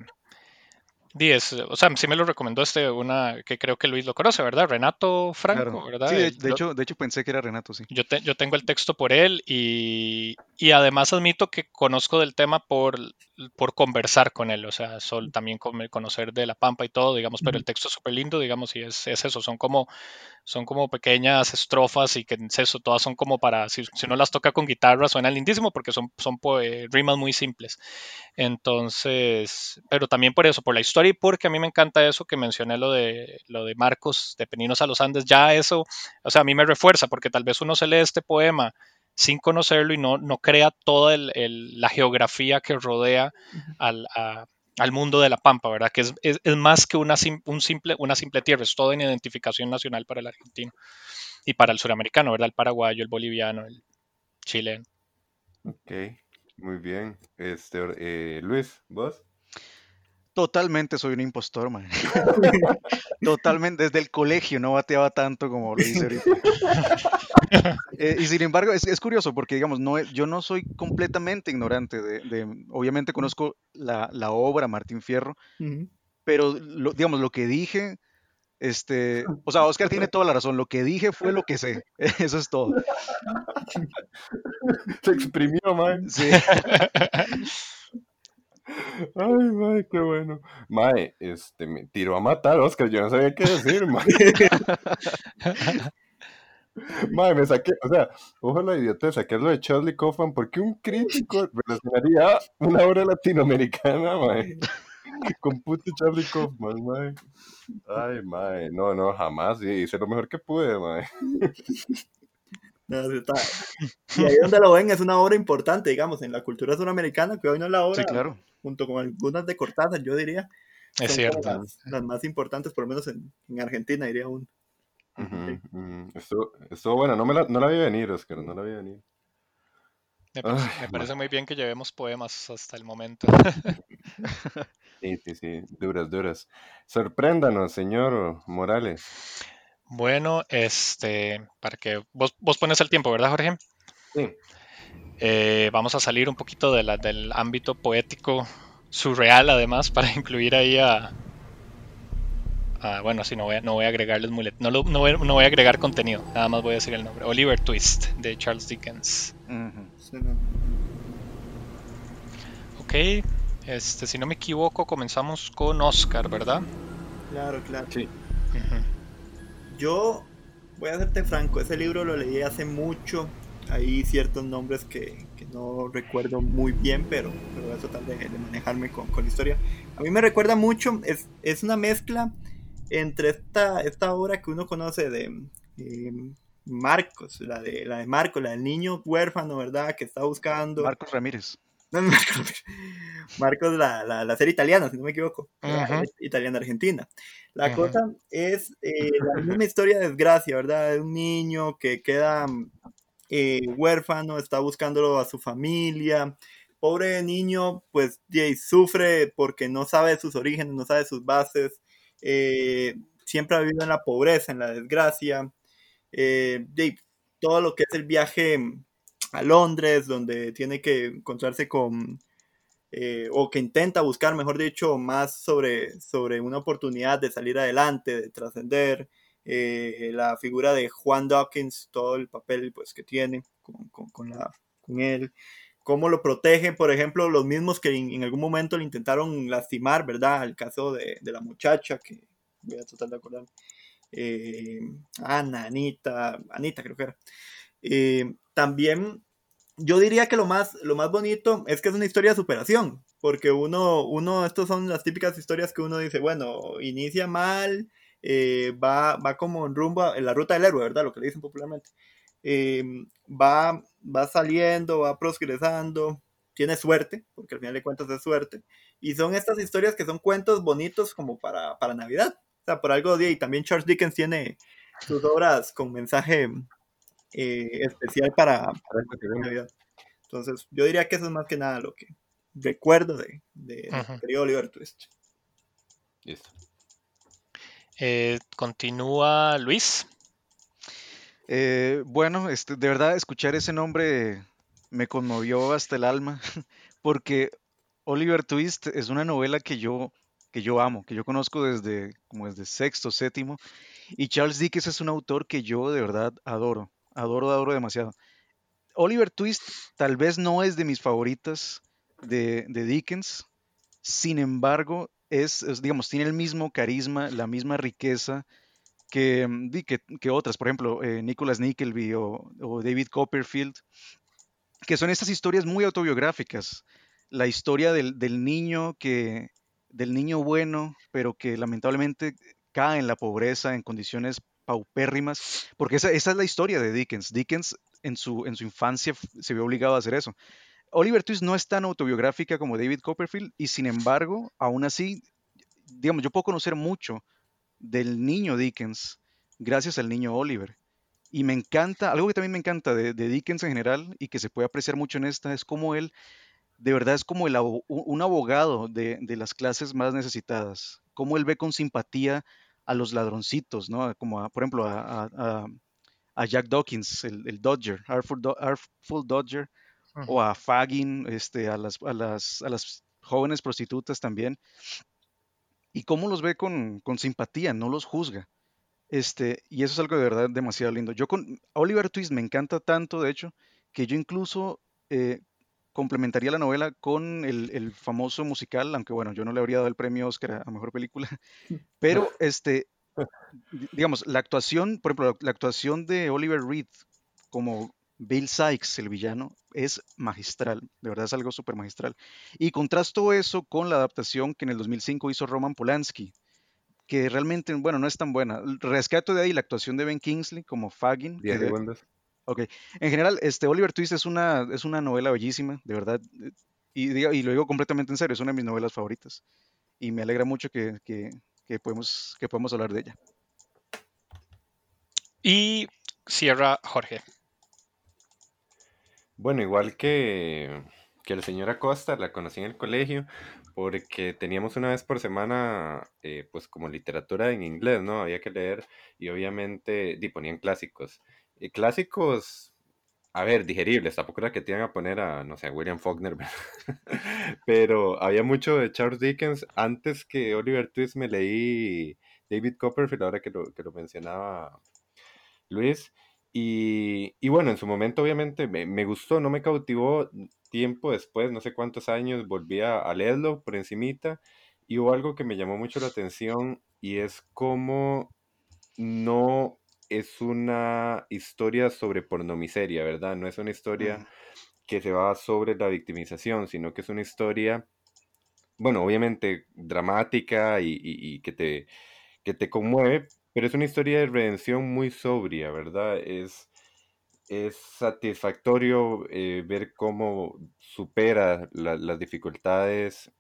10, o sea, sí me lo recomendó este, una que creo que Luis lo conoce, ¿verdad? Renato Franco, claro. ¿verdad? Sí, de, de lo, hecho, de hecho pensé que era Renato, sí. Yo, te, yo tengo el texto por él y, y, además admito que conozco del tema por, por conversar con él, o sea, sol, también conocer de La Pampa y todo, digamos, pero el texto es súper lindo, digamos, y es, es, eso, son como, son como pequeñas estrofas y que es eso, todas son como para, si, si uno las toca con guitarra, suena lindísimo porque son, son eh, rimas muy simples. Entonces, pero también por eso, por la historia y porque a mí me encanta eso que mencioné lo de, lo de Marcos, de Peninos a los Andes, ya eso, o sea, a mí me refuerza porque tal vez uno se lee este poema sin conocerlo y no, no crea toda el, el, la geografía que rodea al, a, al, mundo de la Pampa, ¿verdad? Que es, es, es más que una, un simple, una simple tierra, es todo en identificación nacional para el argentino y para el suramericano, ¿verdad? El paraguayo, el boliviano, el chileno. Ok, muy bien. Este, eh, Luis, ¿vos? Totalmente soy un impostor, man. *laughs* *laughs* Totalmente, desde el colegio no bateaba tanto como lo dice ahorita. *laughs* Eh, y sin embargo, es, es, curioso porque, digamos, no, yo no soy completamente ignorante de, obviamente conozco la, la, obra Martín Fierro, pero, lo, digamos, lo que dije, este, o sea, Oscar tiene toda la razón, lo que dije fue lo que sé, eso es todo. Se exprimió, man. Sí. Ay, mae, qué bueno. Mae, este, me tiró a matar, Oscar, yo no sabía qué decir, *laughs* mae. mae, me saqué, o sea, ojo la idiota, saqué lo de Charlie Kaufman, porque un crítico relacionaría una obra latinoamericana, mae, *laughs* con puto Charlie Kaufman, mae. Ay, mae, no, no, jamás, hice lo mejor que pude, mae. *laughs* *laughs* Y ahí donde lo ven es una obra importante, digamos, en la cultura sudamericana, que hoy no es la obra, sí, claro. junto con algunas de Cortázar, yo diría. Es cierto. Las, más importantes, por lo menos en, en Argentina, diría uno. Estuvo, bueno, no, me la, no la vi venir, Oscar, no la vi venir. Me, me parece muy bien que llevemos poemas hasta el momento. *laughs* sí, sí, sí, duras, duras. Sorpréndanos, señor Morales. Bueno, este, para que vos, vos pones el tiempo, ¿verdad, Jorge? Sí. Eh, vamos a salir un poquito de la, del ámbito poético surreal, además, *laughs* para incluir ahí a. bueno, sí, no voy a, no voy a agregarles mulet, no, no, voy, no, voy, a agregar contenido, nada más voy a decir el nombre. Oliver Twist, de Charles Dickens. Ok, este, si no me equivoco, comenzamos con Oscar, ¿verdad? Claro, claro. Sí. Yo voy a hacerte franco, ese libro lo leí hace mucho. Hay ciertos nombres que, no recuerdo muy bien, pero, voy a tratar de, manejarme con, la historia. A mí me recuerda mucho, es, es una mezcla entre esta, esta obra que uno conoce de eh, Marcos, la de, la de Marcos, la del niño huérfano, ¿verdad? Que está buscando. Marcos Ramírez. *laughs* Marcos, la, la, serie italiana, si no me equivoco. Italiana-Argentina. La cosa es eh, la *laughs* misma historia de desgracia, ¿verdad? De un niño que queda eh, huérfano, está buscándolo a su familia. Pobre niño, pues sufre porque no sabe sus orígenes, no sabe sus bases. Eh, siempre ha vivido en la pobreza, en la desgracia. todo lo que es el viaje a Londres, donde tiene que encontrarse con, eh, o que intenta buscar, mejor dicho, más sobre, sobre una oportunidad de salir adelante, de trascender. Eh, la figura de Juan Dawkins, todo el papel pues, que tiene con, con, con él, cómo lo protegen, por ejemplo, los mismos que en, algún momento le intentaron lastimar, ¿verdad? El caso de, de la muchacha, que voy a tratar de acordar. Eh, Ana, Anita, Anita creo que era. Eh, también yo diría que lo más, lo más bonito es que es una historia de superación, porque uno, uno, estos son las típicas historias que uno dice, bueno, inicia mal, eh, va, va como en rumbo en la ruta del héroe, ¿verdad? Lo que le dicen popularmente. Em, va, va saliendo, va progresando, tiene suerte, porque al final de cuentas es suerte, y son estas historias que son cuentos bonitos como para, para Navidad, o sea, por algo y también Charles Dickens tiene sus obras con mensaje eh, especial para, para Entonces, yo diría que eso es más que nada lo que recuerdo de, de, Oliver Twist. Listo. Eh, continúa Luis. Eh, bueno, este, de verdad, escuchar ese nombre me conmovió hasta el alma, *laughs* porque Oliver Twist es una novela que yo, que yo amo, que yo conozco desde, como desde sexto, séptimo, y Charles Dickens es un autor que yo de verdad adoro adoro, adoro demasiado. Oliver Twist tal vez no es de mis favoritas de, Dickens, sin embargo, es, digamos, tiene el mismo carisma, la misma riqueza que, mm, que, otras, por ejemplo, eh, Nicholas Nickleby o, David Copperfield, que son estas historias muy autobiográficas. La historia del, del, niño que, del niño bueno, pero que lamentablemente cae en la pobreza, en condiciones paupérrimas, porque esa, es la historia de Dickens. Dickens en su, en su infancia se vio obligado a hacer eso. Oliver Twist no es tan autobiográfica como David Copperfield y sin embargo, aún así, digamos, yo puedo conocer mucho del niño Dickens gracias al niño Oliver. Y me encanta, algo que también me encanta de, Dickens en general y que se puede apreciar mucho en esta, es cómo él de verdad es como un abogado de, las clases más necesitadas, cómo él ve con simpatía a los ladroncitos, ¿no? Como, por ejemplo, a, Jack Dawkins, el, Dodger, Artful, Dodger, o a Fagin, este, a, las, a, las, a las jóvenes prostitutas también, y cómo los ve con, con simpatía, no los juzga. Este, y eso es algo de verdad demasiado lindo. Yo con Oliver Twist me encanta tanto, de hecho, que yo incluso eh, complementaría la novela con el, famoso musical, aunque bueno, yo no le habría dado el premio Oscar a, mejor película, *laughs* pero *laughs* este, digamos, la actuación, por ejemplo, la actuación de Oliver Reed como Bill Sykes, el villano, es magistral, de verdad es algo súper magistral. Y contrasto eso con la adaptación que en el 2005 hizo Roman Polanski, que realmente, bueno, no es tan buena. Rescato de ahí la actuación de Ben Kingsley como Fagin. Ok, en general, este Oliver Twist es una, es una novela bellísima, de verdad, y, y lo digo completamente en serio, es una de mis novelas favoritas. Y me alegra mucho que, que, que podemos, que podemos hablar de ella. Y cierra Jorge. Bueno, igual que, que la señora Costa, la conocí en el colegio, porque teníamos una vez por semana, eh, pues como literatura en inglés, ¿no? Había que leer y obviamente y ponían clásicos. Y clásicos, a ver, digeribles, tampoco era que te iban a poner a, no sé, a William Faulkner, *laughs* pero había mucho de Charles Dickens. Antes que Oliver Twist me leí David Copperfield, ahora que lo, que lo mencionaba Luis. Y, y, bueno, en su momento obviamente me, me, gustó, no me cautivó tiempo después, no sé cuántos años, volví a, leerlo por encimita y hubo algo que me llamó mucho la atención y es cómo no es una historia sobre pornomiseria, ¿verdad? No es una historia que se va sobre la victimización, sino que es una historia, bueno, obviamente dramática y, y, y que, te, que te conmueve, pero es una historia de redención muy sobria, ¿verdad? Es, es satisfactorio eh, ver cómo supera las dificultades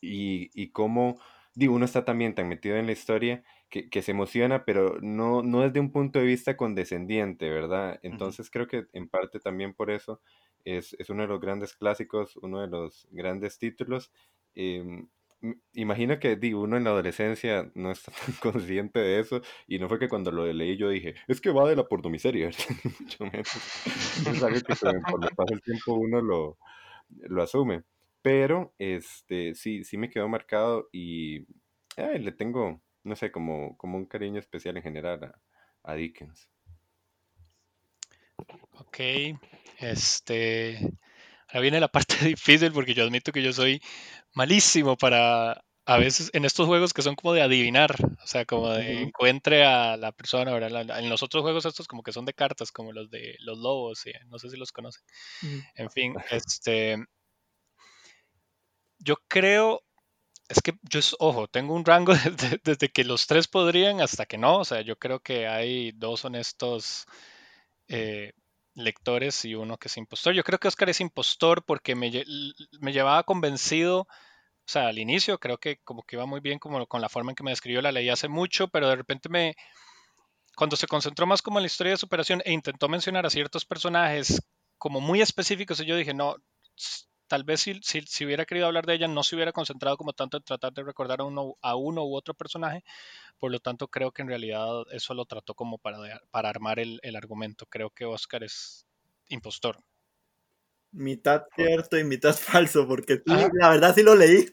y, y cómo, digo, uno está también tan metido en la historia que, que, se emociona, pero no, no desde un punto de vista condescendiente, ¿verdad? Entonces creo que en parte también por eso es, es, uno de los grandes clásicos, uno de los grandes títulos. Eh, imagino que digo, uno en la adolescencia no está *laughs* tan consciente de eso y no fue que cuando lo leí yo dije, es que va de la pornomiseria, *laughs* mucho menos. Es algo que cuando pasa el tiempo uno lo, lo asume. Pero este sí, sí me quedó marcado y le tengo, no sé, como, como un cariño especial en general a, a Dickens. Ok, este, ahora viene la parte *laughs* difícil porque yo admito que yo soy malísimo para a veces en estos juegos que son como de adivinar, o sea, como de encuentre a la persona, ¿verdad? En los otros juegos estos como que son de cartas, como los de los lobos, no sé si los conocen. En fin, este, yo creo, es que yo, ojo, tengo un rango *laughs* desde, que los tres podrían hasta que no, o sea, yo creo que hay dos honestos eh, lectores y uno que es impostor. Yo creo que Oscar es impostor porque me, me llevaba convencido, o sea, al inicio creo que como que iba muy bien como con la forma en que me describió, la leí hace mucho, pero de repente me, cuando se concentró más como en la historia de superación e intentó mencionar a ciertos personajes como muy específicos, y yo dije, no, tal vez si, si, hubiera querido hablar de ella, no se hubiera concentrado como tanto en tratar de recordar a uno, a uno u otro personaje. Por lo tanto, creo que en realidad eso lo trató como para, para armar el, el argumento. Creo que Oscar es impostor. Mitad cierto y mitad falso, porque la verdad sí lo leí.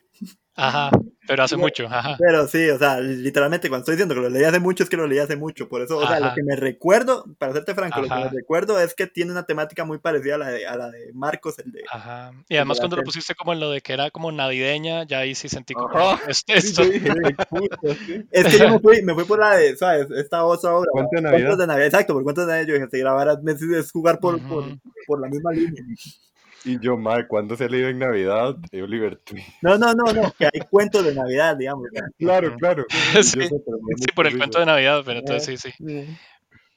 Ajá, pero hace *laughs* mucho, ajá. Pero sí, o sea, literalmente cuando estoy diciendo que lo leí hace mucho es que lo leí hace mucho, por eso, o sea, lo que me recuerdo, para serte franco, lo que me recuerdo es que tiene una temática muy parecida a la de, a la de Marcos, el de... Ajá, y además cuando lo pusiste como en lo de que era como navideña, ya ahí sí sentí como, este, *laughs* esto. es que yo me *laughs* fui, me fui por la de, ¿sabes? Esta otra obra. ¿Cuánto de Navidad? de Navidad, exacto, por cuántos de Navidad, yo dije, si grabara, es jugar por, por, por la misma línea. Y yo, mal, ¿cuándo se ha leído en Navidad? Oliver Twist. No, no, no, no, que hay cuentos de Navidad, digamos. Claro, claro. *laughs* Sí, por el cuento de Navidad, pero entonces sí, sí.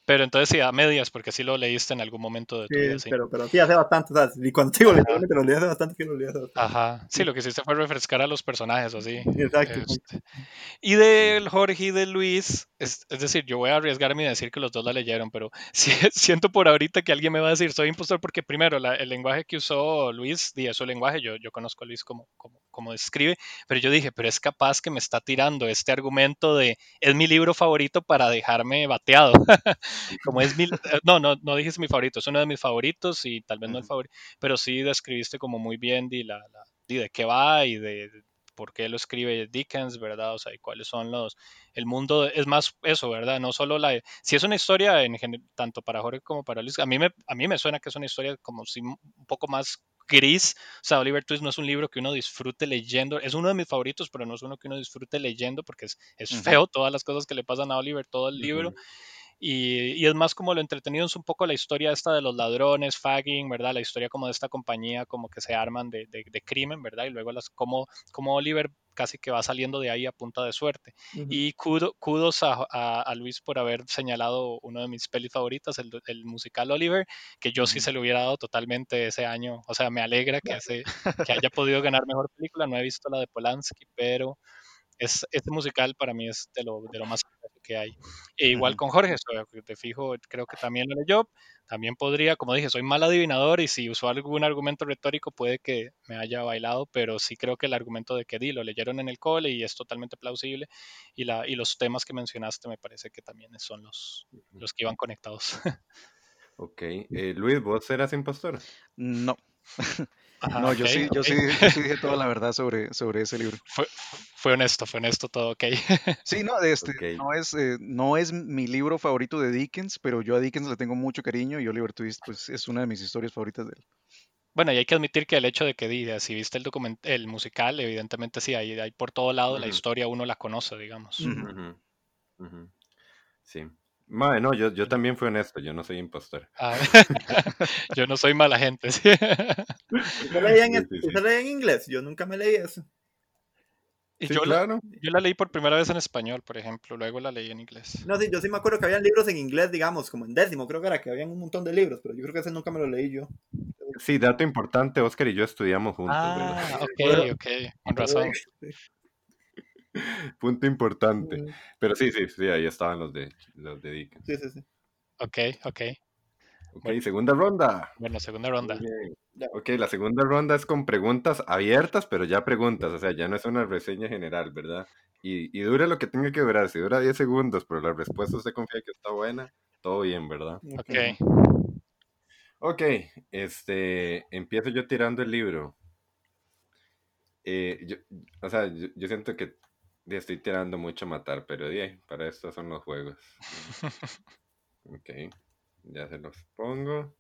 Pero entonces sí, a medias, porque sí lo leíste en algún momento de tu vida. Sí, pero, pero sí, hace bastante. O sea, y cuando digo literalmente lo leí hace bastante que lo leí hace bastante. Ajá, sí, lo que hiciste fue refrescar a los personajes, así. Exacto. Este, Y del Jorge y de Luis, es, es decir, yo voy a arriesgarme y decir que los dos la leyeron, pero *laughs* sí- siento por ahorita que alguien me va a decir soy impostor porque primero la- el lenguaje que usó Luis, y su lenguaje, yo, yo conozco a Luis como, como, como escribe, pero yo dije, pero es capaz que me está tirando este argumento de es mi libro favorito para dejarme bateado. *laughs* como es mi, eh, no, no, no dijiste mi favorito, es uno de mis favoritos y tal vez no el favorito, pero sí describiste como muy bien di, la, la- di de qué va y de por qué lo escribe Dickens, ¿verdad? O sea, y cuáles son los, el mundo, es más eso, ¿verdad? No solo la, si es una historia en tanto para Jorge como para Luis, a mí me, a mí me suena que es una historia como si un poco más gris, o sea, Oliver Twist no es un libro que uno disfrute leyendo, es uno de mis favoritos, pero no es uno que uno disfrute leyendo porque es, es feo todas las cosas que le pasan a Oliver, todo el libro. Y, y es más como lo entretenido, es un poco la historia esta de los ladrones, fagging, ¿verdad? La historia como de esta compañía como que se arman de, de- de crimen, ¿verdad? Y luego las, como, como Oliver casi que va saliendo de ahí a punta de suerte. Ujú. Y kudo- kudos a, a- a Luis por haber señalado uno de mis pelis favoritas, el, el musical Oliver, que yo sí Ujú. se le hubiera dado totalmente ese año. O sea, me alegra que, ese, que haya podido ganar mejor película. No he visto la de Polanski, pero es, este musical para mí es de lo, de lo más que hay. E igual con Jorge, te fijo, creo que también lo leyó. También podría, como dije, soy mal adivinador y si usó algún argumento retórico puede que me haya bailado, pero sí creo que el argumento de que di lo leyeron en el cole y es totalmente plausible. Y, la, y los temas que mencionaste me parece que también son los, los que iban conectados. *laughs* Ok. Eh, Luis, ¿vos eras impostor? No, Ajá, no, yo ok, sí, yo sí, yo sí dije toda la verdad sobre, sobre ese libro. *laughs* Fue, fue honesto, fue honesto todo, ok. *laughs* Sí, no, este, no es, eh, no es mi libro favorito de Dickens, pero yo a Dickens le tengo mucho cariño y Oliver Twist, pues, es una de mis historias favoritas de él. Bueno, y hay que admitir que el hecho de que diga, si viste el document el musical, evidentemente sí, hay, hay por todo lado la historia uno la conoce, digamos. Sí. Mae, no, yo, yo también fui honesto, yo no soy impostor. Ah, *laughs* *laughs* yo no soy mala gente, sí. ¿Usted leía en, Sí, sí, sí. usted leía en inglés? Yo nunca me leí eso. Y Sí, yo, la, claro. yo la leí por primera vez en español, por ejemplo, luego la leí en inglés. No, sí, yo sí me acuerdo que habían libros en inglés, digamos, como en décimo, creo que era que habían un montón de libros, pero yo creo que ese nunca me lo leí yo. Sí, dato importante, Oscar y yo estudiamos juntos, ¿verdad? Ah, ok, *laughs* Bueno. ok, con razón. *laughs* Punto importante. Pero sí, sí, sí, ahí estaban los de los de Dickens. Sí, sí, sí. Ok, ok. Ok, Bueno. segunda ronda. Bueno, segunda ronda. Ok, la segunda ronda es con preguntas abiertas, pero ya preguntas, o sea, ya no es una reseña general, ¿verdad? Y, y dura lo que tenga que durar, si dura 10 segundos, pero la respuesta usted confía que está buena, todo bien, ¿verdad? Ok. Ok, este, empiezo yo tirando el libro. Eh, yo, o sea, yo, yo siento que ya estoy tirando mucho a matar, pero ahí, para esto son los juegos. *laughs* Ok, ya se los pongo.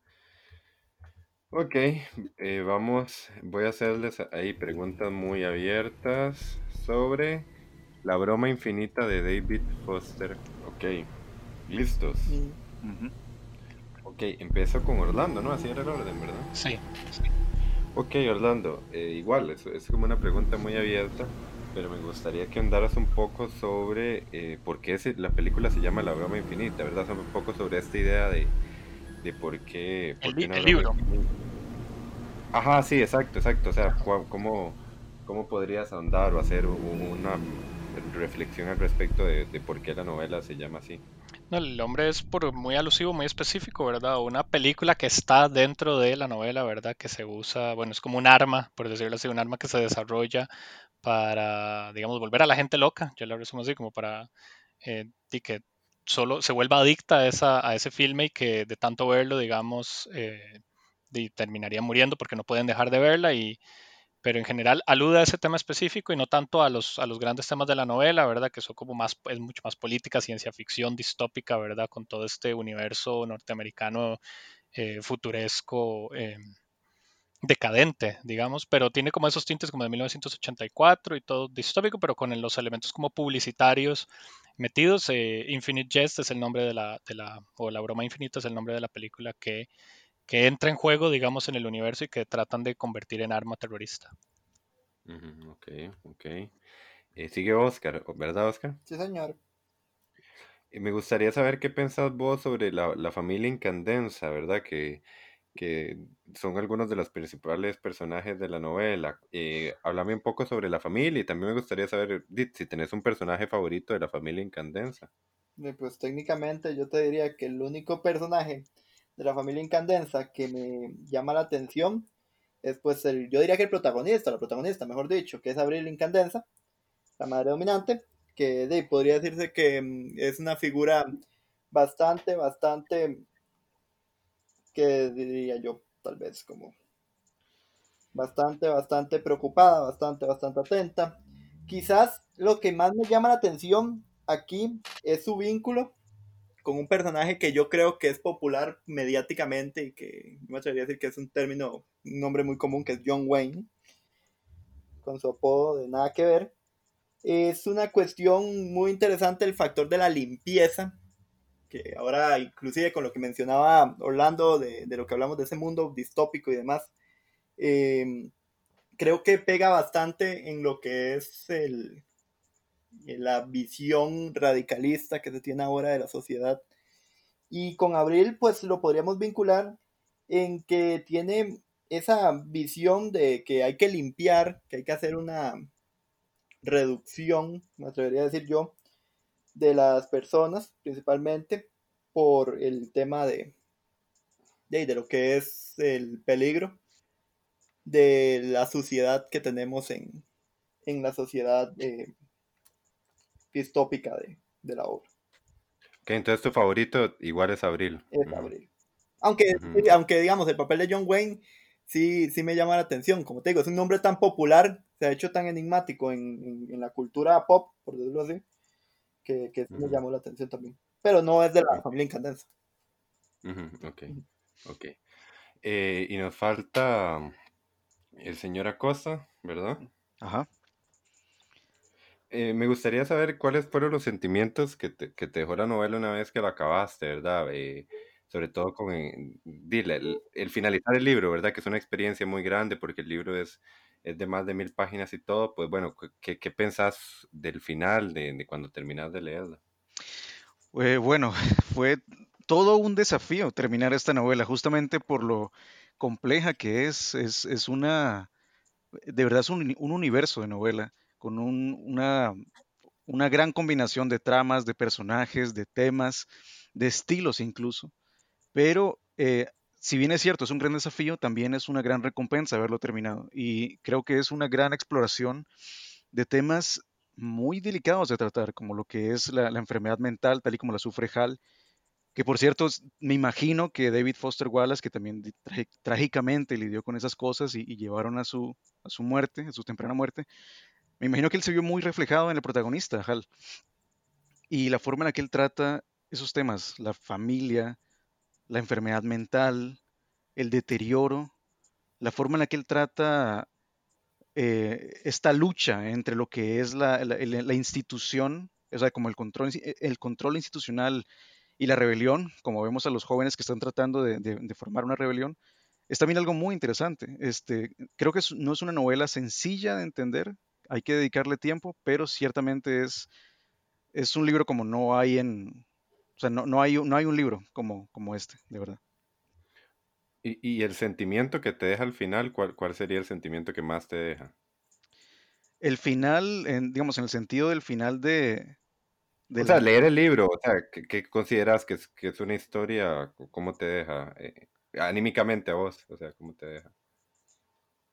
Ok, eh, vamos, voy a hacerles ahí preguntas muy abiertas sobre la broma infinita de David Foster. Ok, listos. Mm, Ujú. Ok, empiezo con Orlando, ¿no? Así era el orden, ¿verdad? Sí. Ok, Orlando, eh, igual, es, es como una pregunta muy abierta, pero me gustaría que andaras un poco sobre eh, por qué se- la película se llama La Broma Infinita, ¿verdad? Un poco sobre esta idea de, de por qué... por El qué libro. infinita. Ajá, sí, exacto, exacto. O sea, ¿cómo, cómo podrías ahondar o hacer una reflexión al respecto de, de por qué la novela se llama así? No, el hombre es por muy alusivo, muy específico, ¿verdad? Una película que está dentro de la novela, ¿verdad? Que se usa, bueno, es como un arma, por decirlo así, un arma que se desarrolla para, digamos, volver a la gente loca, yo lo resumo así, como para eh, que solo se vuelva adicta a, esa, a ese filme y que de tanto verlo, digamos, eh, terminaría muriendo porque no pueden dejar de verla y pero en general alude a ese tema específico y no tanto a los, a los grandes temas de la novela, ¿verdad? Que son como más, es mucho más política, ciencia ficción, distópica, ¿verdad? Con todo este universo norteamericano eh, futuresco, eh, decadente, digamos, pero tiene como esos tintes como de 1984 y todo distópico, pero con los elementos como publicitarios metidos. Eh, Infinite Jest es el nombre de la, de la, o La Broma Infinita es el nombre de la película que, que entra en juego, digamos, en el universo y que tratan de convertir en arma terrorista. Ok, ok. Eh, sigue Oscar, ¿verdad, Oscar? Sí, señor. Y me gustaría saber qué pensás vos sobre la, la familia Incandenza, ¿verdad? Que, que son algunos de los principales personajes de la novela. Eh, háblame un poco sobre la familia y también me gustaría saber si tenés un personaje favorito de la familia Incandenza. Eh, Pues técnicamente yo te diría que el único personaje de la familia Incandenza que me llama la atención es pues el, yo diría que el protagonista, la protagonista, mejor dicho, que es Abril Incandenza, la madre dominante, que podría decirse que mm, es una figura bastante, bastante, que diría yo, tal vez como bastante, bastante preocupada, bastante, bastante atenta. Quizás lo que más me llama la atención aquí es su vínculo con un personaje que yo creo que es popular mediáticamente y que me atrevería a decir que es un término, un nombre muy común, que es John Wayne, con su apodo de nada que ver. Es una cuestión muy interesante el factor de la limpieza, que ahora inclusive con lo que mencionaba Orlando de, de lo que hablamos de ese mundo distópico y demás, eh, creo que pega bastante en lo que es el, la visión radicalista que se tiene ahora de la sociedad. Y con Abril, pues lo podríamos vincular en que tiene esa visión de que hay que limpiar, que hay que hacer una reducción, me atrevería a decir yo, de las personas, principalmente por el tema de, de, de lo que es el peligro de la suciedad que tenemos en, en la sociedad eh, distópica de, de, la obra. Ok, entonces tu favorito igual es Abril. Es uh -huh. Abril. Aunque, uh -huh. aunque, digamos, el papel de John Wayne sí, sí me llama la atención. Como te digo, es un nombre tan popular, se ha hecho tan enigmático en, en, en la cultura pop, por decirlo así, que, que uh -huh. me llamó la atención también. Pero no es de la familia Incandenza. Ok, ok. Eh, y nos falta el señor Acosta, ¿verdad? Ajá. Eh, me gustaría saber cuáles fueron los sentimientos que te, que te, dejó la novela una vez que la acabaste, ¿verdad? Eh, sobre todo con dile, el, el, finalizar el libro, ¿verdad? Que es una experiencia muy grande porque el libro es, es de más de mil páginas y todo. Pues bueno, ¿qué, qué pensás del final, de, cuando terminas de leerla? Eh, bueno, *laughs* fue todo un desafío terminar esta novela, justamente por lo compleja que es. Es, es una, de verdad es un, un universo de novela con un, una, una gran combinación de tramas, de personajes, de temas, de estilos incluso. Pero eh, si bien es cierto, es un gran desafío, también es una gran recompensa haberlo terminado. Y creo que es una gran exploración de temas muy delicados de tratar, como lo que es la, enfermedad mental, tal y como la sufre Hal. Que por cierto, me imagino que David Foster Wallace, que también trágicamente lidió con esas cosas y, y llevaron a su, a su muerte, a su temprana muerte, me imagino que él se vio muy reflejado en el protagonista, Hal. Y la forma en la que él trata esos temas, la familia, la enfermedad mental, el deterioro, la forma en la que él trata eh, esta lucha entre lo que es la, la, institución, o sea, como el control, el control institucional y la rebelión, como vemos a los jóvenes que están tratando de, formar una rebelión, es también algo muy interesante. Este, creo que no es una novela sencilla de entender, hay que dedicarle tiempo, pero ciertamente es, es un libro como no hay en, sea, no, no, hay, no hay un libro como, como este, de verdad. ¿Y, ¿Y, el sentimiento que te deja al final, ¿cuál, cuál sería el sentimiento que más te deja? El final, en, digamos, en el sentido del final de... de o sea, la... leer el libro, o sea, ¿qué, qué consideras que es, que es, una historia? ¿Cómo te deja? Eh, anímicamente a vos, o sea, ¿cómo te deja?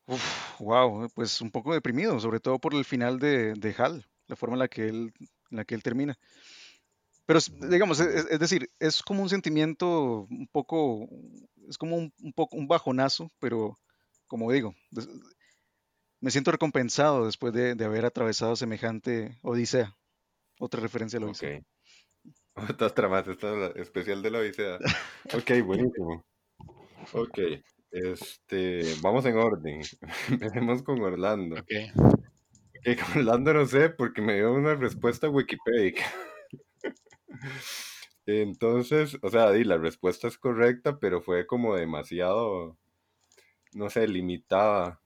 Uf, wow, pues un poco deprimido, sobre todo por el final de, de Hal, la forma en la que él, en la que él termina. Pero digamos, es, es, decir, es como un sentimiento un poco, es como un, un, poco un bajonazo, pero como digo, me siento recompensado después de, de haber atravesado semejante odisea. Otra referencia a la odisea. Okay. *laughs* Otra más, esta es especial de la odisea. *laughs* ok, buenísimo. Ok, este, vamos en orden. *laughs* Empecemos con Orlando. Ok. okay con Orlando no sé, porque me dio una respuesta Wikipedia. Entonces, o sea, la respuesta es correcta, pero fue como demasiado, no sé, limitada.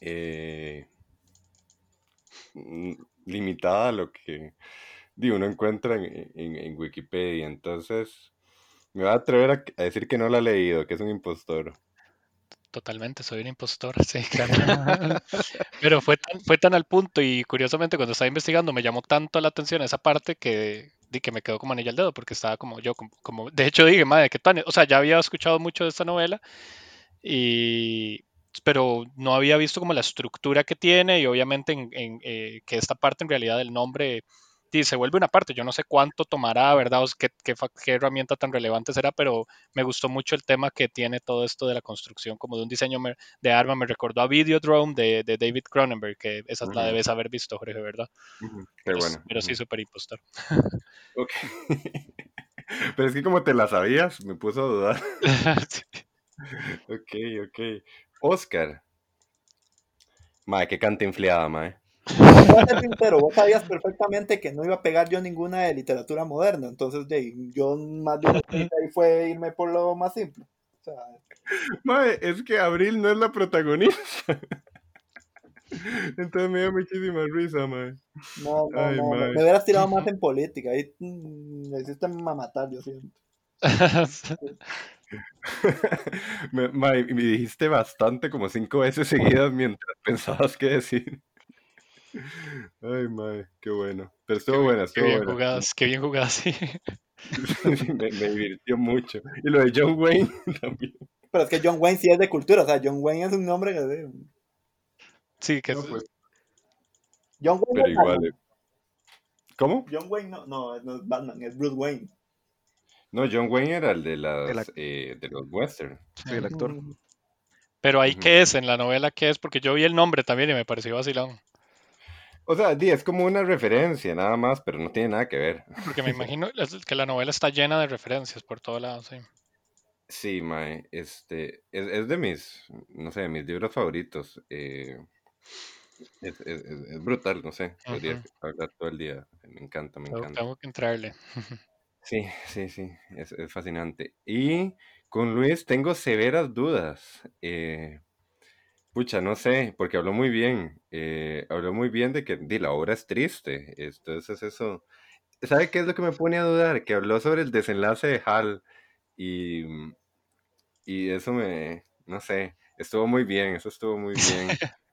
Eh, limitada a lo que di, uno encuentra en, Wikipedia. Entonces, me va a atrever a, decir que no la ha leído, que es un impostor. Totalmente, soy un impostor, *laughs* sí, claro. Pero fue tan, fue tan al punto y curiosamente cuando estaba investigando me llamó tanto la atención esa parte que, di que me quedó como anilla al dedo porque estaba como yo, como, de hecho dije, madre, qué tan, o sea, ya había escuchado mucho de esta novela y pero no había visto como la estructura que tiene y obviamente en, eh, que esta parte en realidad del nombre se vuelve una parte. Yo no sé cuánto tomará, ¿verdad? O qué, qué, herramienta tan relevante será, pero me gustó mucho el tema que tiene todo esto de la construcción, como de un diseño de arma. Me recordó a Videodrome de, de David Cronenberg, que esa la debes haber visto, Jorge, ¿verdad? pero, bueno. Pero sí, súper impostor. ok. *laughs* pero es que como te la sabías, me puso a dudar. *laughs* Ok, ok. Oscar. Mae, qué canta infliada, mae. Pero vos sabías perfectamente que no iba a pegar yo ninguna de literatura moderna, entonces yo más *laughs* de ahí fue irme por lo más simple. mae, es que Abril no es la protagonista. *laughs* Entonces me dio muchísima risa, mae. No, no, no, me hubieras tirado más en política, ahí mm, me hiciste matar, yo siento. *laughs* me, me, dijiste bastante, como cinco veces seguidas mientras pensabas qué decir. Ay, mae, qué bueno. Pero estuvo buena, estuvo qué bien buena. Jugadas, qué bien jugadas, sí. *laughs* me, me, divirtió mucho. Y lo de John Wayne *laughs* también. Pero es que John Wayne sí es de cultura, o sea, John Wayne es un nombre que... Sí, que no, pues. John Wayne Pero igual. Eh. ¿Cómo? John Wayne no, no, no es Batman, es Bruce Wayne. No, John Wayne era el de, las, eh, de los western. Sí, el actor. Pero ahí, ¿qué es? En la novela, ¿qué es? Porque yo vi el nombre también y me pareció vacilón. O sea, es como una referencia nada más, pero no tiene nada que ver. Porque me imagino *laughs* que la novela está llena de referencias por todos lados, sí. Sí, Mae, este, es, de mis, no sé, mis libros favoritos. Eh, es, brutal, no sé, podría hablar todo el día. Me encanta, me encanta. Tengo que entrarle. *laughs* Sí, sí, sí, es, fascinante. Y con Luis tengo severas dudas. Eh, pucha, no sé, porque habló muy bien. Eh, habló muy bien de que la obra es triste. Entonces eso... ¿Sabe qué es lo que me pone a dudar? Que habló sobre el desenlace de Hal y, y eso me... No sé, estuvo muy bien, eso estuvo muy bien.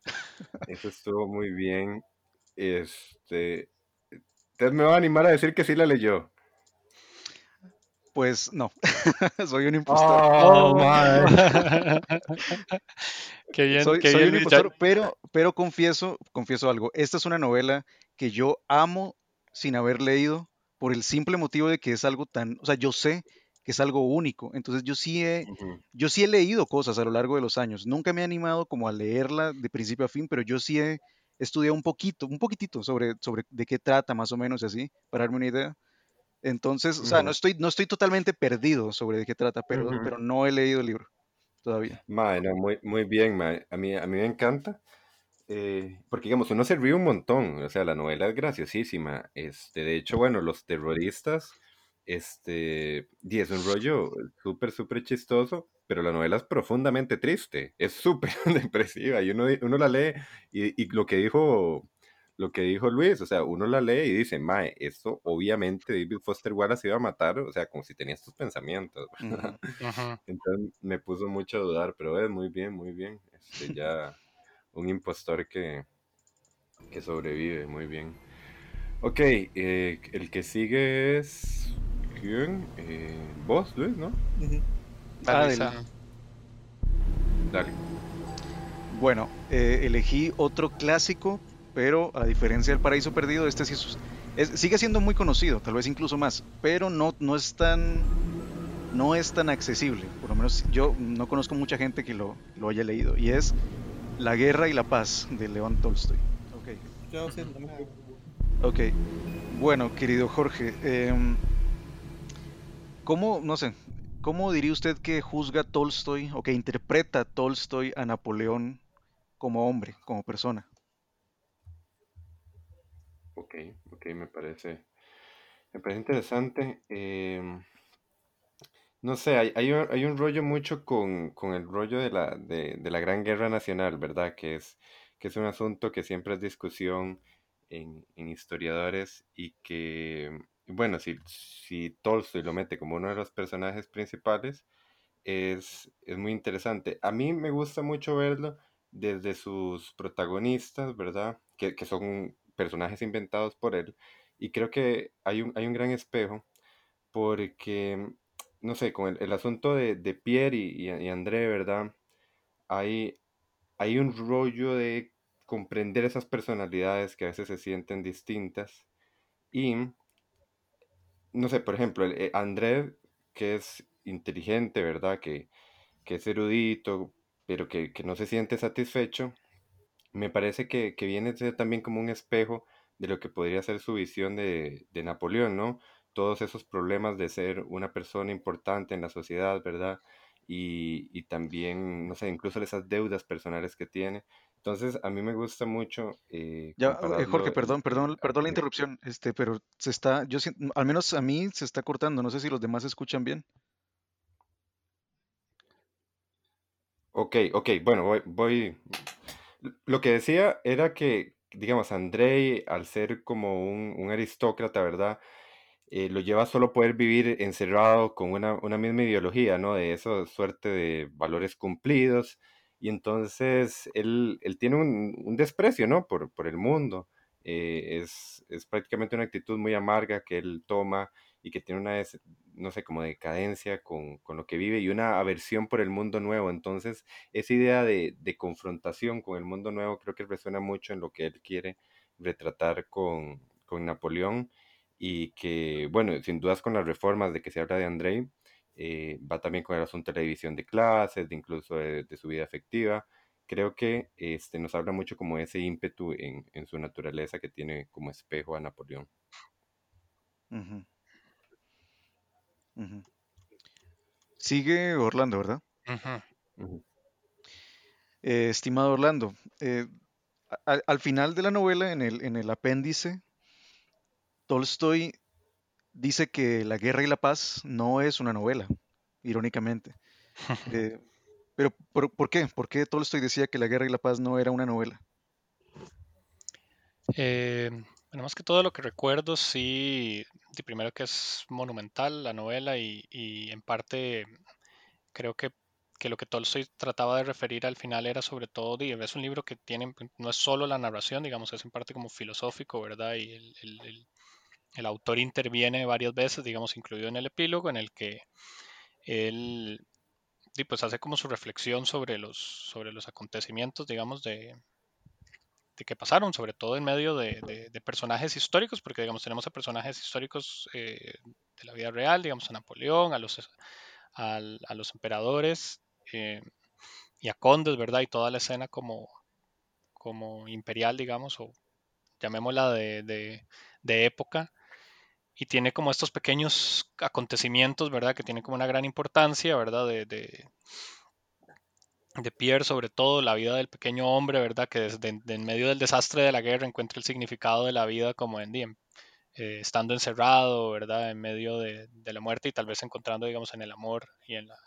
*laughs* Eso estuvo muy bien. Este... Entonces me va a animar a decir que sí la leyó. Pues no, *laughs* soy un impostor. Oh, *laughs* qué bien, soy, un impostor, pero, pero confieso, confieso algo. Esta es una novela que yo amo sin haber leído por el simple motivo de que es algo tan, o sea, yo sé que es algo único. Entonces yo sí he, yo sí he leído cosas a lo largo de los años. Nunca me he animado como a leerla de principio a fin, pero yo sí he estudiado un poquito, un poquitito sobre, sobre de qué trata más o menos así, para darme una idea. Entonces, o sea, no estoy, no estoy totalmente perdido sobre de qué trata, pero, pero no he leído el libro todavía. Mae, muy, muy bien, A mí, a mí me encanta. Eh, porque, digamos, uno se ríe un montón. O sea, la novela es graciosísima. Este, de hecho, bueno, los terroristas, este, y es un rollo súper, súper chistoso, pero la novela es profundamente triste. Es súper *laughs* depresiva. Y uno, uno la lee y, y lo que dijo lo que dijo Luis, o sea, uno la lee y dice, Mae, esto obviamente David Foster Wallace iba a matar, o sea, como si tenía estos pensamientos. *laughs* Entonces me puso mucho a dudar, pero es muy bien, muy bien. Este, ya un impostor que, que sobrevive, muy bien. Ok, eh, el que sigue es. ¿Quién? Eh, vos, Luis, ¿no? Dale. Dale. Bueno, eh, elegí otro clásico pero a diferencia del Paraíso Perdido, este sí es, sigue siendo muy conocido, tal vez incluso más, pero no, no es tan no es tan accesible, por lo menos yo no conozco mucha gente que lo, lo haya leído, y es La Guerra y la Paz de León Tolstoy. Ok, bueno, querido Jorge, em, ¿cómo, no sé, cómo diría usted que juzga Tolstoy o que interpreta Tolstoy a Napoleón como hombre, como persona? Ok, ok, me parece, me parece interesante. Em, no sé, hay, hay, un, hay, un, rollo mucho con, con el rollo de la, de, de, la Gran Guerra Nacional, ¿verdad? Que es, que es un asunto que siempre es discusión en, historiadores y que, bueno, si, si Tolstoy lo mete como uno de los personajes principales, es, es muy interesante. A mí me gusta mucho verlo desde sus protagonistas, ¿verdad? Que, que son personajes inventados por él. Y creo que hay un, hay un gran espejo porque, no sé, con el, asunto de, de Pierre y, y, André, ¿verdad? Hay, hay un rollo de comprender esas personalidades que a veces se sienten distintas. Y, no sé, por ejemplo, el, eh, André, que es inteligente, ¿verdad? Que, que es erudito, pero que, que, no se siente satisfecho, me parece que, que viene a ser también como un espejo de lo que podría ser su visión de, de Napoleón, ¿no? Todos esos problemas de ser una persona importante en la sociedad, ¿verdad? Y, y, también, no sé, incluso esas deudas personales que tiene. Entonces, a mí me gusta mucho. Eh, ya, eh, Jorge, perdón, perdón, perdón la interrupción, este, pero se está, yo al menos a mí se está cortando, no sé si los demás escuchan bien. Ok, ok, bueno, voy, voy. Lo que decía era que, digamos, Andrei, al ser como un, un aristócrata, ¿verdad? Eh, lo lleva a solo poder vivir encerrado con una, una misma ideología, ¿no? De esa suerte de valores cumplidos y entonces él, él tiene un, un, desprecio, ¿no? Por, por el mundo. Eh, es, es, prácticamente una actitud muy amarga que él toma y que tiene una, no sé, como decadencia con, con, lo que vive y una aversión por el mundo nuevo. Entonces, esa idea de, de, confrontación con el mundo nuevo creo que resuena mucho en lo que él quiere retratar con, con Napoleón y que, bueno, sin dudas con las reformas de que se habla de Andrei, eh, va también con el asunto de la división de clases, de incluso de, su vida afectiva. Creo que este, nos habla mucho como ese ímpetu en, en su naturaleza que tiene como espejo a Napoleón. Uh. Uh -huh. Sigue Orlando, ¿verdad? Uh -huh. eh, estimado Orlando, eh, al final de la novela, en el, en el apéndice, Tolstoy dice que La Guerra y la Paz no es una novela, irónicamente. Eh, *laughs* pero ¿por, ¿por, qué? ¿Por qué Tolstoy decía que La Guerra y la Paz no era una novela? Eh, bueno, más que todo lo que recuerdo, sí, primero que es monumental la novela y, y en parte creo que, que, lo que Tolstoy trataba de referir al final era sobre todo, es un libro que tiene, no es solo la narración, digamos, es en parte como filosófico, ¿verdad? Y el, el, autor interviene varias veces, digamos, incluido en el epílogo, en el que él pues hace como su reflexión sobre los, sobre los acontecimientos, digamos, de que pasaron, sobre todo en medio de, personajes históricos, porque, digamos, tenemos a personajes históricos eh, de la vida real, digamos, a Napoleón, a los, emperadores eh, y a condes, ¿verdad? Y toda la escena como, imperial, digamos, o llamémosla de, época y tiene como estos pequeños acontecimientos, ¿verdad? Que tienen como una gran importancia, ¿verdad? De, de, Pierre, sobre todo, la vida del pequeño hombre, ¿verdad? Que desde de en medio del desastre de la guerra encuentra el significado de la vida como en, en eh, estando encerrado, ¿verdad? En medio de, de, la muerte y tal vez encontrando, digamos, en el amor y en, la,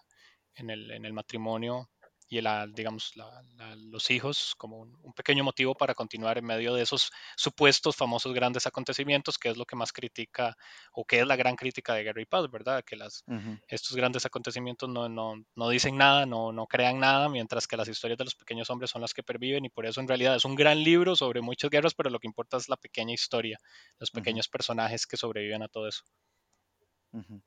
en, el, en el matrimonio y la, digamos, la, la, los hijos como un, un, pequeño motivo para continuar en medio de esos supuestos famosos grandes acontecimientos, que es lo que más critica o que es la gran crítica de Guerra y Paz, ¿verdad? Que las, uh -huh. estos grandes acontecimientos no, no, no, dicen nada, no, no crean nada, mientras que las historias de los pequeños hombres son las que perviven y por eso en realidad es un gran libro sobre muchas guerras, pero lo que importa es la pequeña historia, los pequeños uh -huh. personajes que sobreviven a todo eso. Uh -huh.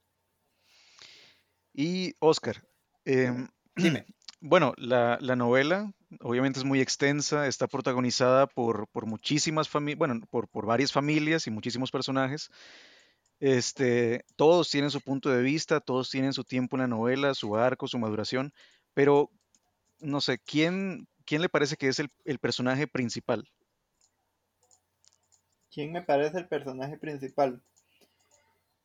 Y Oscar, eh, dime. *clears throat* Bueno, la, la, novela obviamente es muy extensa, está protagonizada por, por muchísimas familias, bueno, por, por, varias familias y muchísimos personajes. Este, todos tienen su punto de vista, todos tienen su tiempo en la novela, su arco, su maduración, pero no sé, ¿quién, quién le parece que es el, el personaje principal? ¿Quién me parece el personaje principal?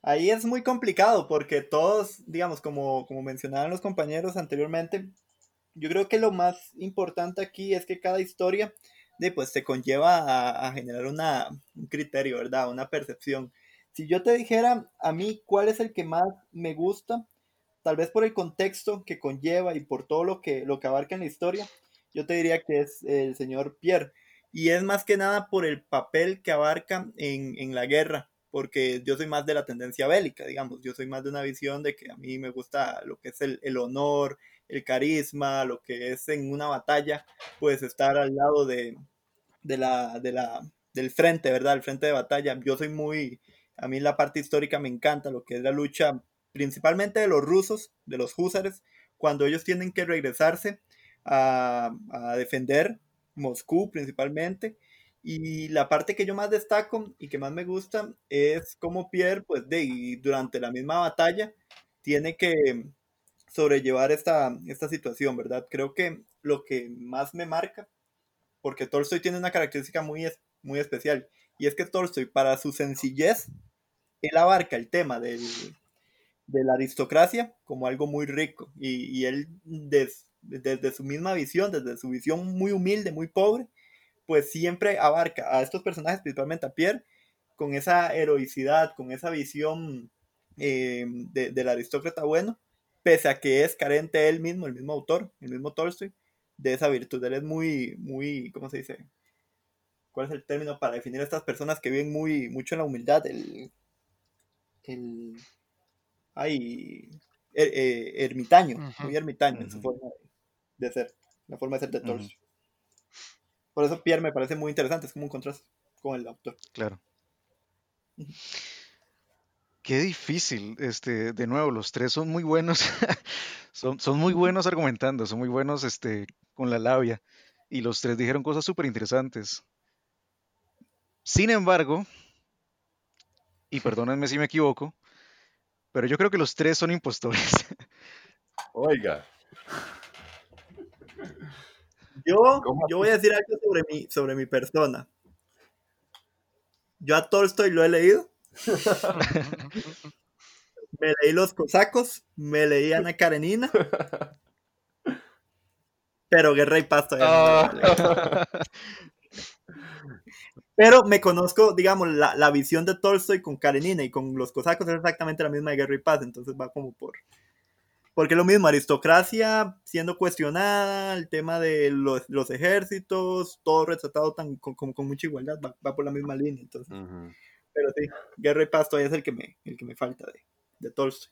Ahí es muy complicado porque todos, digamos, como, como mencionaban los compañeros anteriormente, yo creo que lo más importante aquí es que cada historia de, pues, te conlleva a, a generar una, un criterio, ¿verdad? Una percepción. Si yo te dijera a mí cuál es el que más me gusta, tal vez por el contexto que conlleva y por todo lo que, lo que abarca en la historia, yo te diría que es el señor Pierre. Y es más que nada por el papel que abarca en, en la guerra, porque yo soy más de la tendencia bélica, digamos, yo soy más de una visión de que a mí me gusta lo que es el, el honor, el carisma, lo que es en una batalla, pues estar al lado de, de la, de la, del frente, ¿verdad? El frente de batalla. Yo soy muy, a mí la parte histórica me encanta, lo que es la lucha principalmente de los rusos, de los húsares, cuando ellos tienen que regresarse a, defender Moscú principalmente. Y la parte que yo más destaco y que más me gusta es cómo Pierre, pues de, durante la misma batalla, tiene que sobrellevar esta, esta situación, ¿verdad? Creo que lo que más me marca, porque Tolstoy tiene una característica muy, muy especial, y es que Tolstoy, para su sencillez, él abarca el tema del, de la aristocracia como algo muy rico, y, y él des, desde su misma visión, desde su visión muy humilde, muy pobre, pues siempre abarca a estos personajes, principalmente a Pierre, con esa heroicidad, con esa visión eh, de, del aristócrata bueno, pese a que es carente él mismo, el mismo autor, el mismo Tolstoy, de esa virtud. Él es muy, muy, ¿cómo se dice? ¿Cuál es el término para definir a estas personas que viven muy, mucho en la humildad? El, el, ay, er, eh, ermitaño, uh -huh. muy ermitaño uh -huh. en su forma de, de, ser, la forma de ser de Tolstoy. Uh -huh. Por eso Pierre me parece muy interesante, es como un contraste con el autor. Claro. Qué difícil, este, de nuevo, los tres son muy buenos, *laughs* son, son muy buenos argumentando, son muy buenos este, con la labia, y los tres dijeron cosas súper interesantes. Sin embargo, y perdónenme si me equivoco, pero yo creo que los tres son impostores. *laughs* Oiga. Yo, yo voy a decir algo sobre mi, sobre mi persona. Yo a Tolstoy lo he leído. Me leí Los Cosacos, me leí Ana Karenina. Pero Guerra y Paz todavía no Pero me conozco, digamos, la, la, visión de Tolstoy con Karenina y con los cosacos es exactamente la misma de Guerra y Paz, entonces va como por... Porque es lo mismo, aristocracia siendo cuestionada, el tema de los, los ejércitos, todo retratado tan, con, con, con mucha igualdad, va, va, por la misma línea, entonces... Uh -huh. Pero sí, Guerra y Paz todavía es el que me, el que me falta de, de Tolstoy.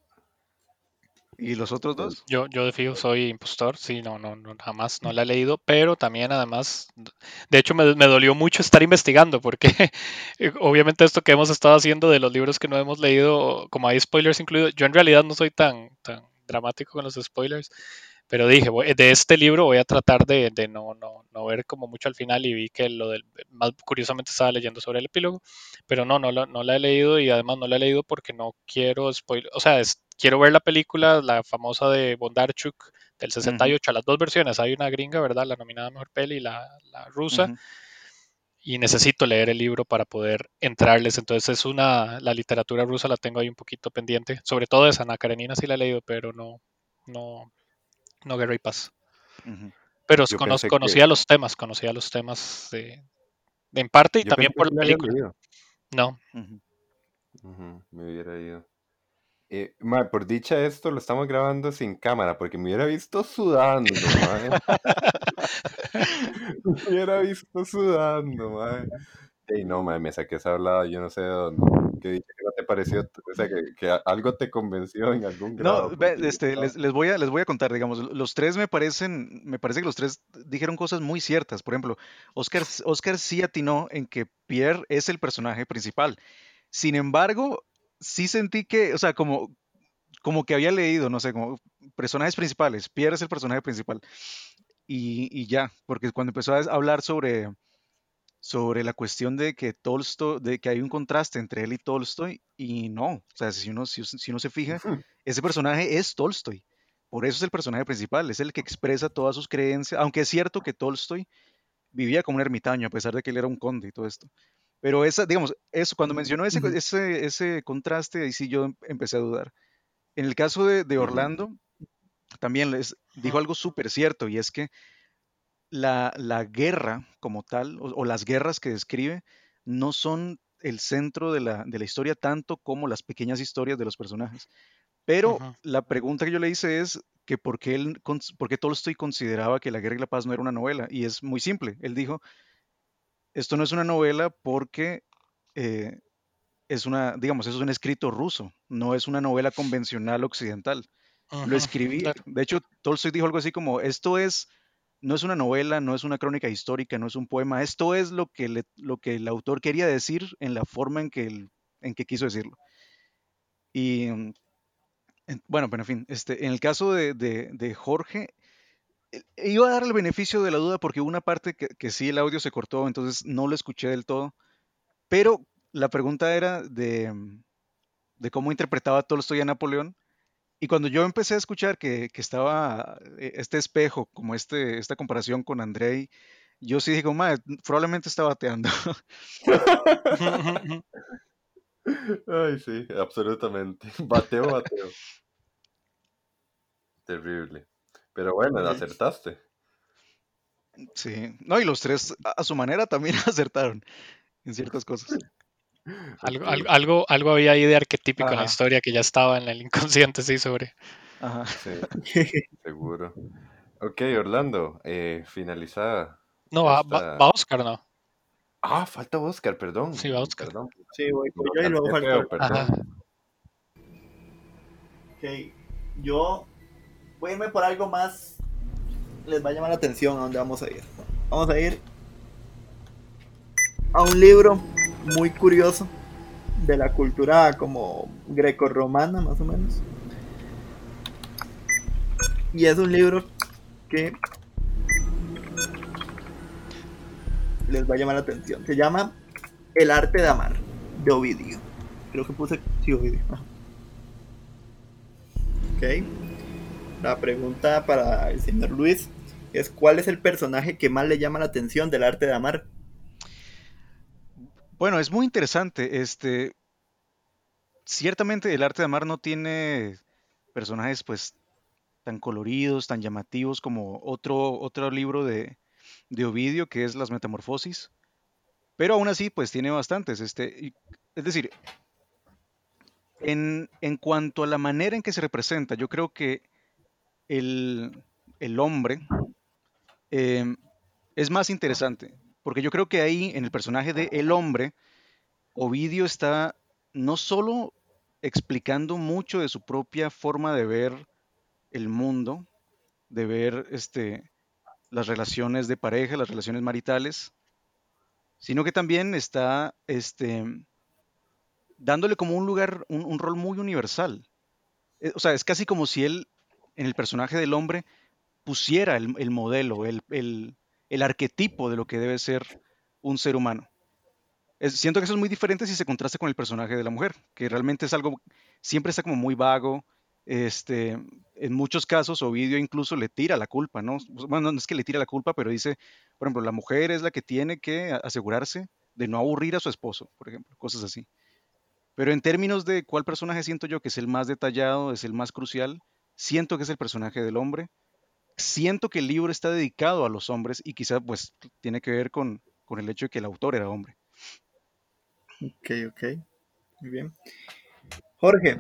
¿Y los otros dos? Yo, yo de fijo soy impostor, sí, no, no, no, jamás no la he leído, pero también además, de hecho me, me dolió mucho estar investigando, porque *laughs* obviamente esto que hemos estado haciendo de los libros que no hemos leído, como hay spoilers incluidos, yo en realidad no soy tan, tan dramático con los spoilers, pero dije, de este libro voy a tratar de, de no, no, no, ver como mucho al final y vi que lo del, más curiosamente estaba leyendo sobre el epílogo, pero no, no, no la he leído y además no la he leído porque no quiero spoiler, o sea, es, quiero ver la película, la famosa de Bondarchuk del 68, uh -huh. las dos versiones, hay una gringa, ¿verdad? La nominada Mejor Peli y la, la rusa. Uh -huh. Y necesito leer el libro para poder entrarles. Entonces es una, la literatura rusa la tengo ahí un poquito pendiente. Sobre todo esa Ana Karenina sí la he leído, pero no, no, no Guerra y Paz. Uh -huh. Pero cono conocía que... los temas, conocía los temas de, de en parte y Yo también por la película. No. Uh -huh. Me hubiera ido. Eh, ma, por dicha esto lo estamos grabando sin cámara porque me hubiera visto sudando, *laughs* *laughs* me hubiera visto sudando, man. Ey, no, man, me saqué esa hablada, yo no sé de dónde. ¿Qué que no te pareció? O sea, que, que algo te convenció en algún grado. No, este, les, les, voy a, les voy a contar, digamos, los tres me parecen, me parece que los tres dijeron cosas muy ciertas. Por ejemplo, Oscar, Oscar sí atinó en que Pierre es el personaje principal. Sin embargo, sí sentí que, o sea, como, como que había leído, no sé, como personajes principales. Pierre es el personaje principal. Y, y ya, porque cuando empezó a hablar sobre, sobre la cuestión de que Tolstoy, de que hay un contraste entre él y Tolstoy, y no, o sea, si uno, si, si uno se fija, ese personaje es Tolstoy. Por eso es el personaje principal, es el que expresa todas sus creencias, aunque es cierto que Tolstoy vivía como un ermitaño, a pesar de que él era un conde y todo esto. Pero esa, digamos, eso, cuando mencionó ese, uh -huh. ese, ese contraste, ahí sí yo empecé a dudar. En el caso de, de Orlando, uh -huh. también les dijo algo súper cierto, y es que la, la guerra como tal, o, o, las guerras que describe, no son el centro de la, de la, historia tanto como las pequeñas historias de los personajes. Pero uh -huh. la pregunta que yo le hice es que por qué, él, por qué Tolstoy consideraba que La Guerra y la Paz no era una novela, y es muy simple. Él dijo, esto no es una novela porque eh, es una, digamos, es un escrito ruso, no es una novela convencional occidental. Lo escribí, de hecho, Tolstoy dijo algo así como, esto es, no es una novela, no es una crónica histórica, no es un poema, esto es lo que, lo que el autor quería decir en la forma en que, en que quiso decirlo. Y mm, bueno, pero en fin, este, en el caso de, de, Jorge, eh, iba a dar el beneficio de la duda porque una parte que, que, sí el audio se cortó, entonces no lo escuché del todo. Pero la pregunta era de, mm, de cómo interpretaba Tolstoy a Napoleón. Y cuando yo empecé a escuchar que, que estaba eh, este espejo, como este, esta comparación con Andrei, yo sí digo, probablemente estaba bateando. Ay, sí, absolutamente. *laughs* Bateo, bateo. Terrible. Pero bueno, acertaste. Sí, no, y los tres a su manera también *laughs* acertaron en ciertas cosas. Algo, algo, algo, había ahí de arquetípico en la historia que ya estaba en el inconsciente, sí, sobre. Ajá. Sí, *laughs* seguro. Ok, Orlando, eh, finalizada. No, va, va, Oscar, ¿no? Ah, falta Oscar, perdón. Sí, va Oscar. Perdón. Sí, voy, yo y luego falta. Perdón. Ok, yo voy a irme por algo más. Les va a llamar la atención a dónde vamos a ir. Vamos a ir a un libro muy curioso de la cultura como greco-romana, más o menos. Y es un libro que les va a llamar la atención. Se llama El arte de amar, de Ovidio. Creo que puse sí, Ovidio. Ok. La pregunta para el señor Luis es: ¿Cuál es el personaje que más le llama la atención del arte de amar? Bueno, es muy interesante. Este, ciertamente el arte de amar no tiene personajes pues tan coloridos, tan llamativos como otro, otro libro de, de Ovidio que es Las Metamorfosis. Pero aún así, pues tiene bastantes. Este, es decir, en, en, cuanto a la manera en que se representa, yo creo que el, el hombre eh, es más interesante. Porque yo creo que ahí, en el personaje de El Hombre, Ovidio está no solo explicando mucho de su propia forma de ver el mundo, de ver este, las relaciones de pareja, las relaciones maritales, sino que también está este, dándole como un lugar, un, rol muy universal. Eh, o sea, es casi como si él, en el personaje del hombre, pusiera el, modelo, el, el arquetipo de lo que debe ser un ser humano. siento que eso es muy diferente si se contrasta con el personaje de la mujer, que realmente es algo, siempre está como muy vago. Este, en muchos casos Ovidio incluso le tira la culpa, ¿no? Bueno, no es que le tira la culpa, pero dice, por ejemplo, la mujer es la que tiene que asegurarse de no aburrir a su esposo, por ejemplo, cosas así. Pero en términos de cuál personaje siento yo que es el más detallado, es el más crucial, siento que es el personaje del hombre, siento que el libro está dedicado a los hombres y quizá pues tiene que ver con, el hecho de que el autor era hombre. Ok, ok. Muy bien. Jorge,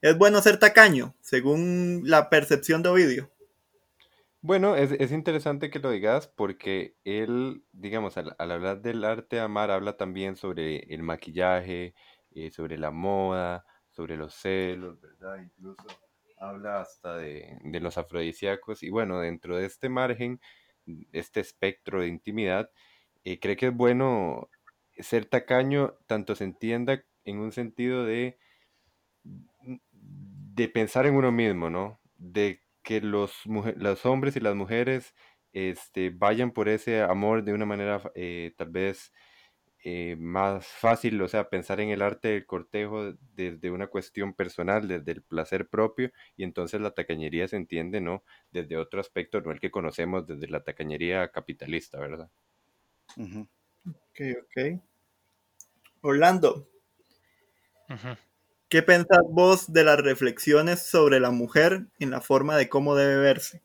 ¿es bueno ser tacaño según la percepción de Ovidio? Bueno, es, interesante que lo digas porque él, digamos, al, hablar del arte de amar, habla también sobre el maquillaje, eh, sobre la moda, sobre los celos, ¿verdad? Incluso habla hasta de, los afrodisíacos y bueno, dentro de este margen, este espectro de intimidad, eh, cree que es bueno ser tacaño, tanto se entienda en un sentido de, de pensar en uno mismo, ¿no? De que los, los hombres y las mujeres este, vayan por ese amor de una manera eh, tal vez eh, más fácil, o sea, pensar en el arte del cortejo desde una cuestión personal, desde el placer propio, y entonces la tacañería se entiende, ¿no? Desde otro aspecto, no el que conocemos desde la tacañería capitalista, ¿verdad? Ok, ok. Orlando, ¿qué pensás vos de las reflexiones sobre la mujer en la forma de cómo debe verse?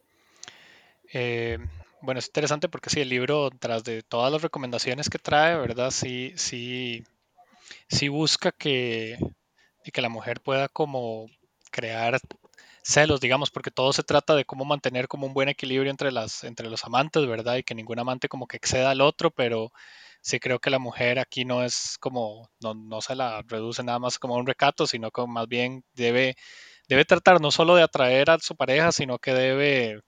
Eh, bueno, es interesante porque sí, el libro, tras de todas las recomendaciones que trae, ¿verdad? Sí, sí, sí busca que, que la mujer pueda como crear celos, digamos, porque todo se trata de cómo mantener como un buen equilibrio entre, las, entre los amantes, ¿verdad? Y que ningún amante como que exceda al otro, pero sí creo que la mujer aquí no es como, no, no se la reduce nada más como un recato, sino que más bien debe, debe tratar no solo de atraer a su pareja, sino que debe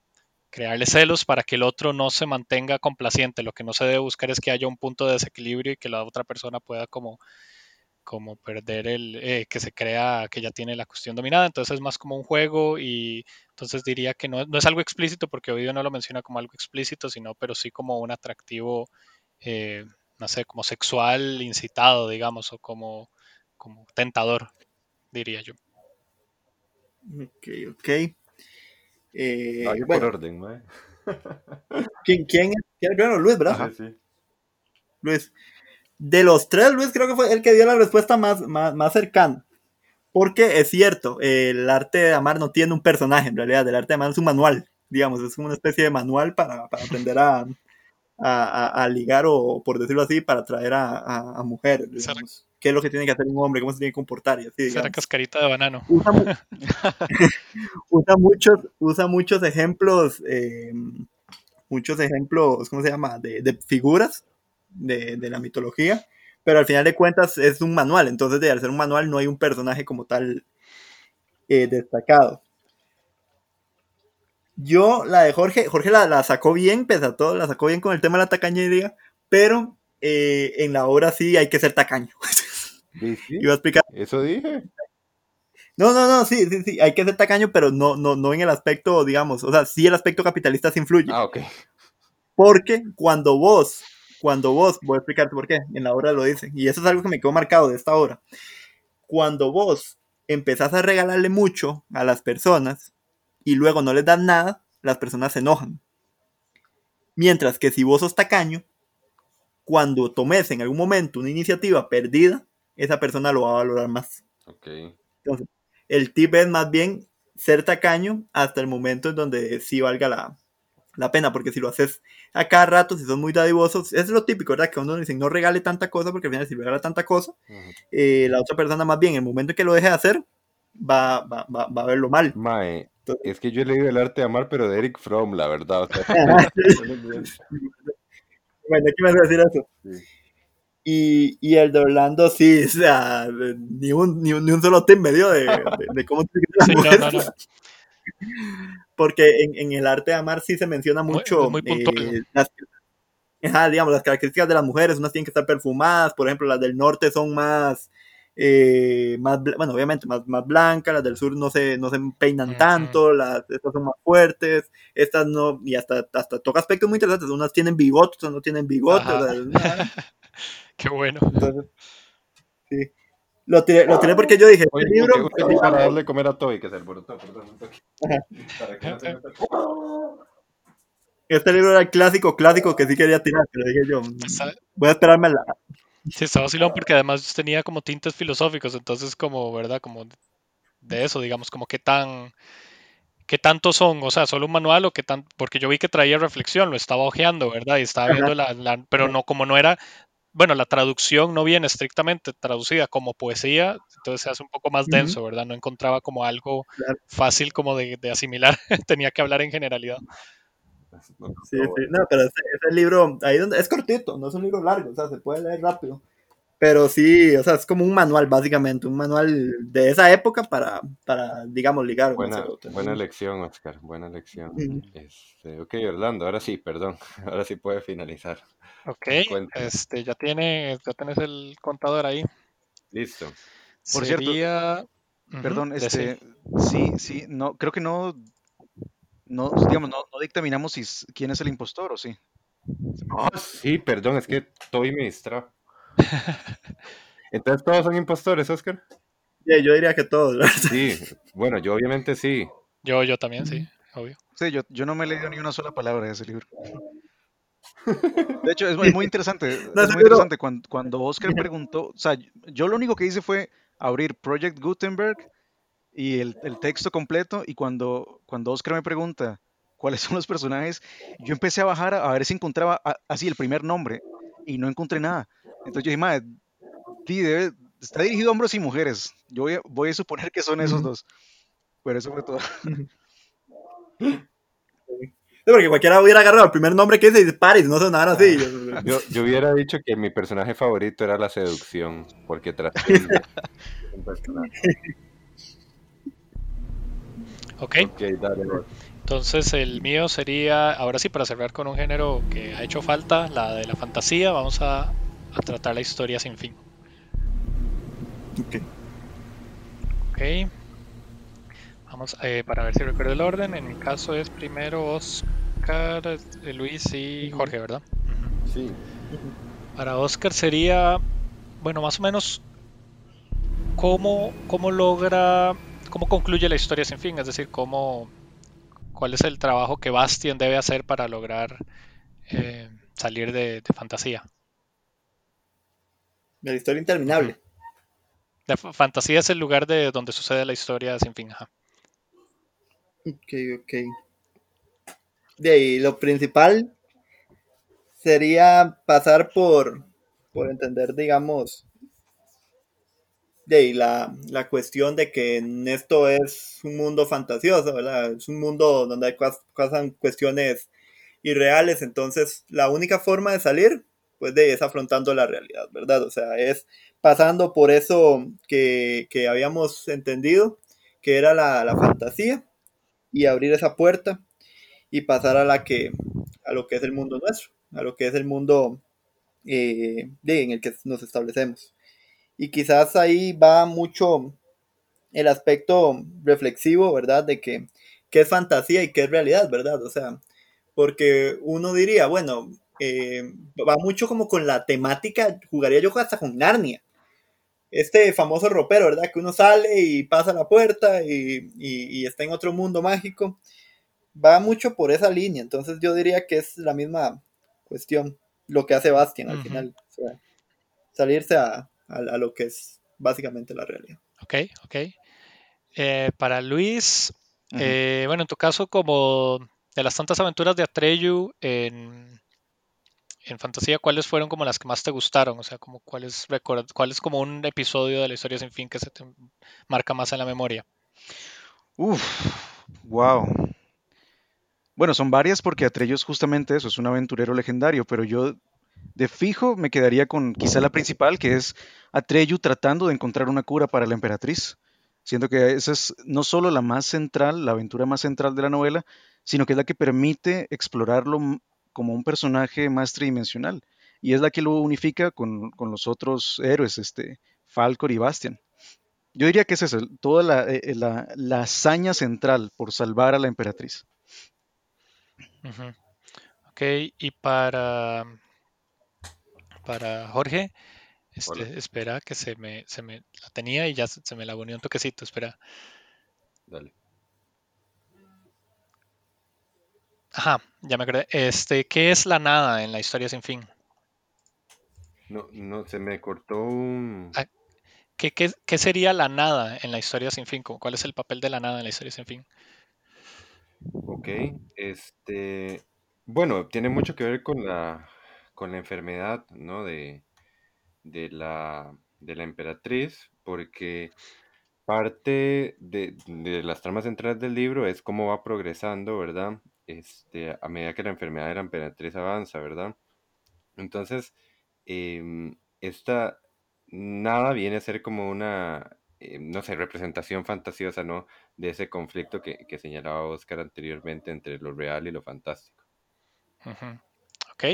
crearle celos para que el otro no se mantenga complaciente. Lo que no se debe buscar es que haya un punto de desequilibrio y que la otra persona pueda como, como perder el, eh, que se crea que ya tiene la cuestión dominada. Entonces es más como un juego y entonces diría que no, no es algo explícito porque Ovidio no lo menciona como algo explícito, sino pero sí como un atractivo, eh, no sé, como sexual incitado, digamos, o como, como tentador, diría yo. Ok, ok. Eh, bueno, por orden, mae. *laughs* ¿quién, quién, quién- bueno, Luis, ¿verdad? Sí, sí. Luis. De los tres, Luis creo que fue el que dio la respuesta más, más, más cercana. Porque es cierto, el arte de amar no tiene un personaje, en realidad. El arte de amar es un manual, digamos, es una especie de manual para, para aprender a, a, a- a ligar o, por decirlo así, para atraer a, a- a mujeres, ¿Será- digamos. ¿Qué es lo que tiene que hacer un hombre? ¿Cómo se tiene que comportar? Y así, Será cascarita de banano. usa, mu- *laughs* *laughs* usa muchos, usa muchos ejemplos, eh, muchos ejemplos, ¿cómo se llama? De, de figuras de, de la mitología, pero al final de cuentas es un manual, entonces de al ser un manual no hay un personaje como tal eh, destacado. Yo, la de Jorge, Jorge la, la sacó bien, pese a todo, la sacó bien con el tema de la tacañería, pero eh, en la obra sí hay que ser tacaño. *laughs* Sí, Iba a explicar Eso dije. No, no, no, sí, sí, sí, hay que ser tacaño, pero no, no, no en el aspecto, digamos, o sea, sí el aspecto capitalista sí influye, Ah, ok. porque cuando vos, cuando vos, voy a explicarte por qué, en la obra lo dicen, y eso es algo que me quedó marcado de esta obra, cuando vos empezás a regalarle mucho a las personas y luego no les das nada, las personas se enojan. Mientras que si vos sos tacaño, cuando tomes en algún momento una iniciativa perdida, esa persona lo va a valorar más. Ok. Entonces, el tip es más bien ser tacaño hasta el momento en donde sí valga la, la pena, porque si lo haces a cada rato, si son muy dadivosos, es lo típico, ¿verdad? Que uno dice, no regale tanta cosa, porque al final si regala tanta cosa, eh, la otra persona más bien, en el momento en que lo deje de hacer, va, va, va, va a verlo mal. Mae, Entonces- es que yo he leído el arte de amar, pero de Eric Fromm, la verdad. o sea, *laughs* *laughs* bueno, ¿qué me vas a decir eso? Sí. Y, y el de Orlando, sí, o sea, ni un, ni un, ni un solo tip me dio de, de, de cómo Sí, no, no, no. porque en, en el arte de amar sí se menciona mucho muy eh, las, ajá, digamos, las características de las mujeres, unas tienen que estar perfumadas, por ejemplo, las del norte son más, eh, más bueno, obviamente más, más blancas, las del sur no se, no se peinan tanto, las, estas son más fuertes, estas no, y hasta, hasta toca aspectos muy interesantes, unas tienen bigote, otras no tienen bigote, *laughs* Qué bueno. entonces, sí. Lo tiré, lo tiré porque yo dije, Oye, este libro, para darle comer a Toby, que se alborotó, perdón, un toque. Ajá. Para que no se meta- este libro era el clásico, clásico que sí quería tirar, pero dije yo, Sa- voy a esperarme a la, Sí, está vacilón porque además tenía como tintes filosóficos, entonces como, ¿verdad? Como de eso, digamos, como qué tan, qué tanto son, o sea, solo un manual o qué tan, porque yo vi que traía reflexión, lo estaba hojeando, ¿verdad? Y estaba viendo la, la- pero no, como no era, bueno, la traducción no viene estrictamente traducida como poesía, entonces se hace un poco más denso, ¿verdad? No encontraba como algo Claro. fácil como de, de asimilar, *laughs* tenía que hablar en generalidad. No, Sí, sí, no, pero ese, ese libro, ahí donde es cortito, no es un libro largo, o sea, se puede leer rápido. Pero sí, o sea, es como un manual, básicamente, un manual de esa época para, para digamos, ligar. Buena, buena un- lección, Oscar, buena lección. Ujú. Este, ok, Orlando, ahora sí, perdón, *laughs* ahora sí puede finalizar. Ok, este, ya tiene, ya tenés el contador ahí. Listo. Por cierto, Perdón, este, sí, sí, no, creo que no, no, digamos, no, no dictaminamos si quién es el impostor o sí. Ah, sí, perdón, es que Toby me distrajo. *laughs* Entonces, ¿todos son impostores, Oscar? Sí, yo diría que todos, ¿verdad? Sí, bueno, yo obviamente sí. Yo, yo también, sí, obvio. Sí, yo, yo no me he leído ni una sola palabra de ese libro. *laughs* De hecho, es muy, muy interesante. *laughs* No, es muy interesante. Cuando, cuando Oscar preguntó, o sea, yo lo único que hice fue abrir Project Gutenberg y el, el texto completo. Y cuando, cuando Oscar me pregunta cuáles son los personajes, yo empecé a bajar a, a ver si encontraba a- así el primer nombre y no encontré nada. Entonces yo dije, madre, debe- está dirigido a hombres y mujeres. Yo voy a, voy a suponer que son esos dos. Pero eso fue todo. *laughs* porque cualquiera hubiera agarrado el primer nombre que dice Paris, no son nada así. Yo, yo, hubiera dicho que mi personaje favorito era la seducción, porque traté *laughs* un personaje. Ok. Entonces el mío sería, ahora sí, para cerrar con un género que ha hecho falta, la de la fantasía, vamos a, a tratar la historia sin fin. Ok. Ok. Vamos eh, para ver si recuerdo el orden. En mi caso es primero Oscar, eh, Luis y Jorge, ¿verdad? Sí. Para Oscar sería, bueno, más o menos, ¿cómo, cómo logra cómo concluye la historia sin fin, es decir, cómo, cuál es el trabajo que Bastian debe hacer para lograr eh, salir de, fantasía. De la historia interminable. La fantasía es el lugar de donde sucede la historia sin fin. Ok, ok. De ahí, lo principal sería pasar por, por entender, digamos, de la, la, cuestión de que esto es un mundo fantasioso. Es un mundo donde pasan cuestiones irreales, entonces la única forma de salir, pues de es afrontando la realidad, ¿verdad? O sea, es pasando por eso que, que habíamos entendido, que era la, la, fantasía, y abrir esa puerta y pasar a la que, a lo que es el mundo nuestro, a lo que es el mundo eh, en el que nos establecemos. Y quizás ahí va mucho el aspecto reflexivo, ¿verdad? De que qué es fantasía y qué es realidad, ¿verdad? O sea, porque uno diría, bueno, eh, va mucho como con la temática, jugaría yo hasta con Narnia. Este famoso ropero, ¿verdad? Que uno sale y pasa la puerta y, está en otro mundo mágico. Va mucho por esa línea, entonces yo diría que es la misma cuestión, lo que hace Bastian al final. O sea, salirse a, a, lo que es básicamente la realidad. Ok, ok. Eh, para Luis, eh, bueno, en tu caso, como de las tantas aventuras de Atreyu en, en fantasía, ¿cuáles fueron como las que más te gustaron? O sea, como cuáles cuál es como un episodio de la historia sin fin que se te marca más en la memoria? Uf, wow. Bueno, son varias porque Atreyu es justamente eso, es un aventurero legendario, pero yo de fijo me quedaría con quizá la principal, que es Atreyu tratando de encontrar una cura para la emperatriz. Siento que esa es no solo la más central, la aventura más central de la novela, sino que es la que permite explorarlo como un personaje más tridimensional. Y es la que lo unifica con, los otros héroes, este, Falcor y Bastian. Yo diría que es eso, toda la, eh, la, hazaña central por salvar a la emperatriz. Ok, y para para Jorge. Este, espera que se me, se me la tenía y ya se, me la unió un toquecito, espera. Dale. Ajá, ya me acordé. Este, ¿qué es la nada en la historia sin fin? No, no, se me cortó un. Ah, ¿Qué, qué, qué sería la nada en la historia sin fin? ¿Cuál es el papel de la nada en la historia sin fin? Ok, este. Bueno, tiene mucho que ver con la con la enfermedad, ¿no? De, de, la, de la emperatriz, porque parte de, las tramas centrales del libro es cómo va progresando, ¿verdad? Este, a medida que la enfermedad de la emperatriz avanza, ¿verdad? Entonces, em, esta nada viene a ser como una, eh, no sé, representación fantasiosa, ¿no? De ese conflicto que, señalaba Oscar anteriormente entre lo real y lo fantástico. Ok,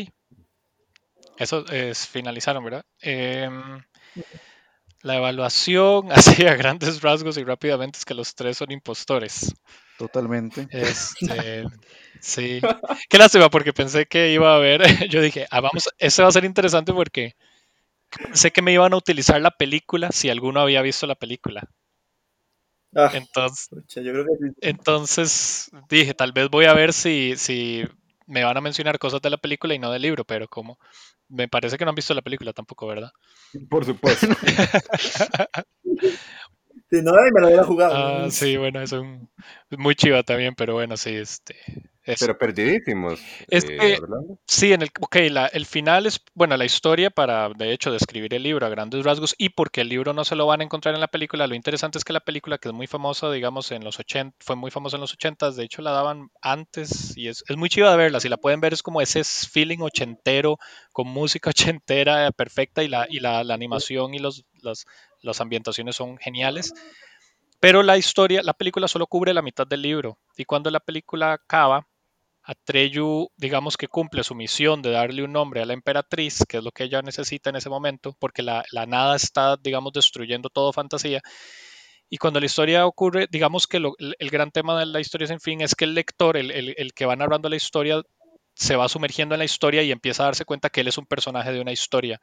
eso es, finalizaron, ¿verdad? Em, la evaluación, *laughs* así a grandes rasgos y rápidamente, es que los tres son impostores. Totalmente. Este, *laughs* sí. Qué lástima, porque pensé que iba a haber. *laughs* Yo dije, ah, vamos, ese va a ser interesante porque sé que me iban a utilizar la película si alguno había visto la película. Ah, entonces, entonces dije, tal vez voy a ver si, si me van a mencionar cosas de la película y no del libro, pero como me parece que no han visto la película tampoco, ¿verdad? Por supuesto. *laughs* si no, me la hubiera jugado. Ah, sí, bueno, es un, muy chiva también, pero bueno, sí, este, pero perdidísimos. Es eh, sí, en el, ok, la, el final es, bueno, la historia para, de hecho, describir el libro a grandes rasgos y porque el libro no se lo van a encontrar en la película, lo interesante es que la película, que es muy famosa, digamos, en los 80, fue muy famosa en los 80, de hecho la daban antes y es, es muy chiva de verla, si la pueden ver es como ese feeling ochentero, con música *laughs* ochentera perfecta y la, y la, la animación y los, las, las ambientaciones son geniales. Pero la historia, la película solo cubre la mitad del libro. Y cuando la película acaba, Atreyu, digamos que cumple su misión de darle un nombre a la emperatriz, que es lo que ella necesita en ese momento, porque la, nada está, digamos, destruyendo todo fantasía. Y cuando la historia ocurre, digamos que el gran tema de la historia sin fin es que el lector, el, el, que va narrando la historia, se va sumergiendo en la historia y empieza a darse cuenta que él es un personaje de una historia.